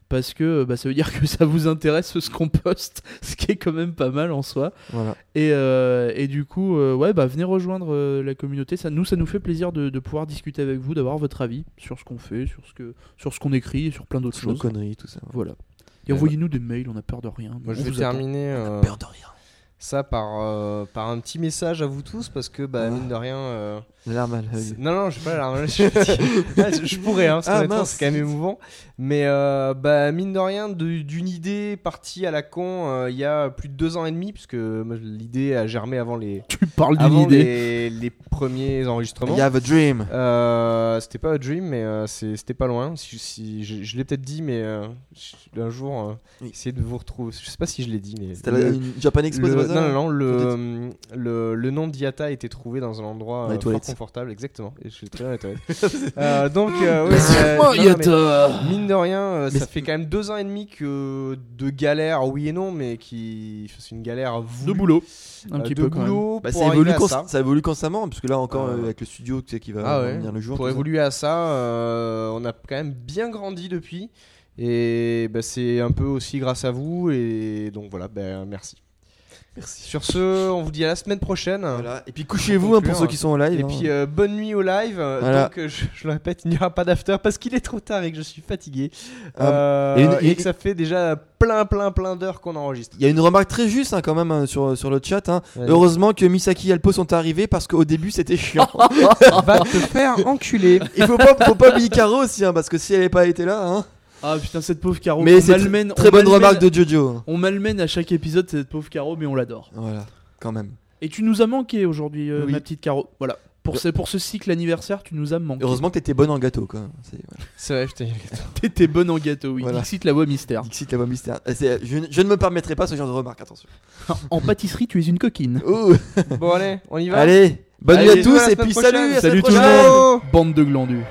parce que bah, ça veut dire que ça vous intéresse ce qu'on poste, ce qui est quand même pas mal en soi. Voilà. Et, euh, et du coup, euh, ouais, bah venez rejoindre euh, la communauté. Ça nous, ça nous fait plaisir de, de pouvoir discuter avec vous, d'avoir votre avis sur ce qu'on fait, sur ce que, sur ce qu'on écrit et sur plein d'autres Sur nos choses. conneries, tout ça. Voilà. Et envoyez-nous des mails, on a peur de rien. Moi je On vais vous attend. terminer euh, Peur de rien. Ça par, euh, par un petit message à vous tous parce que bah Ah. mine de rien. euh, La larme à l'œil. Non, non, je sais pas, suis fatigué. Ah, je- je pourrais, hein, parce Ah, c'est quand même émouvant. Mais euh, bah, mine de rien, d'une idée partie à la con euh, il y a plus de deux ans et demi, puisque l'idée a germé avant les, Tu parles d'une idée. les, les premiers enregistrements. You have a dream. Euh, c'était pas a dream, mais euh, c'était pas loin. Si, si- je je l'ai peut-être dit, mais euh, un jour, euh, Oui. essayer de vous retrouver. Je sais pas si je l'ai dit, mais. C'était une Japan Expo, le- ça non, non, non, le, le, le nom d'Iata a été trouvé dans un endroit Dans les euh, fort toilettes. confortable, exactement. Et je suis très bien les toilettes. Euh, donc, euh, ouais, non, mais mine de rien, euh, ça fait quand même deux ans et demi que de galère, oui et non, mais qui c'est une galère voulue, De boulot. Un euh, petit de peu quand même. boulot Bah, ça, évolue à cons- ça. ça évolue constamment, puisque là encore avec le studio tu sais, qui va Ah ouais. venir le jour. Pour ça. évoluer à ça, euh, on a quand même bien grandi depuis. Et bah, c'est un peu aussi grâce à vous. Et donc voilà, ben merci. Merci. Sur ce, on vous dit à la semaine prochaine. Voilà. Et puis couchez-vous hein, pour ceux qui sont en live. Et hein. puis euh, bonne nuit au live. Voilà. Donc euh, je, je le répète, il n'y aura pas d'after parce qu'il est trop tard et que je suis fatigué. Ah, Euh, et et, une- et- que ça fait déjà plein plein plein d'heures qu'on enregistre. Il y a une remarque très juste hein, quand même hein, sur, sur le chat. hein. Ouais. Heureusement que Misaki et Alpo sont arrivés parce qu'au début c'était chiant. Va te faire enculer. Il faut pas, faut pas oublier Caro aussi hein, parce que si elle n'avait pas été là. Ah putain, cette pauvre Caro. Mais on c'est malmène- Très on bonne malmène- remarque de Jojo. On malmène à chaque épisode cette pauvre Caro, mais on l'adore. Voilà, quand même. Et tu nous as manqué aujourd'hui, euh, Oui. ma petite Caro. Voilà. Pour ce, pour ce cycle anniversaire, tu nous as manqué. Heureusement que t'étais bonne en gâteau quoi. C'est- voilà. C'est vrai, putain. T'étais bonne en gâteau, oui. Voilà. Dixit la voix mystère. Dixit la voix mystère. Euh, c'est- Je, je ne me permettrai pas ce genre de remarque, attention. en pâtisserie, tu es une coquine. Ouh. Bon allez, on y va. Allez, bonne Allez, nuit à tous et puis prochaine. salut, à Salut tout le monde. Bande de glandus.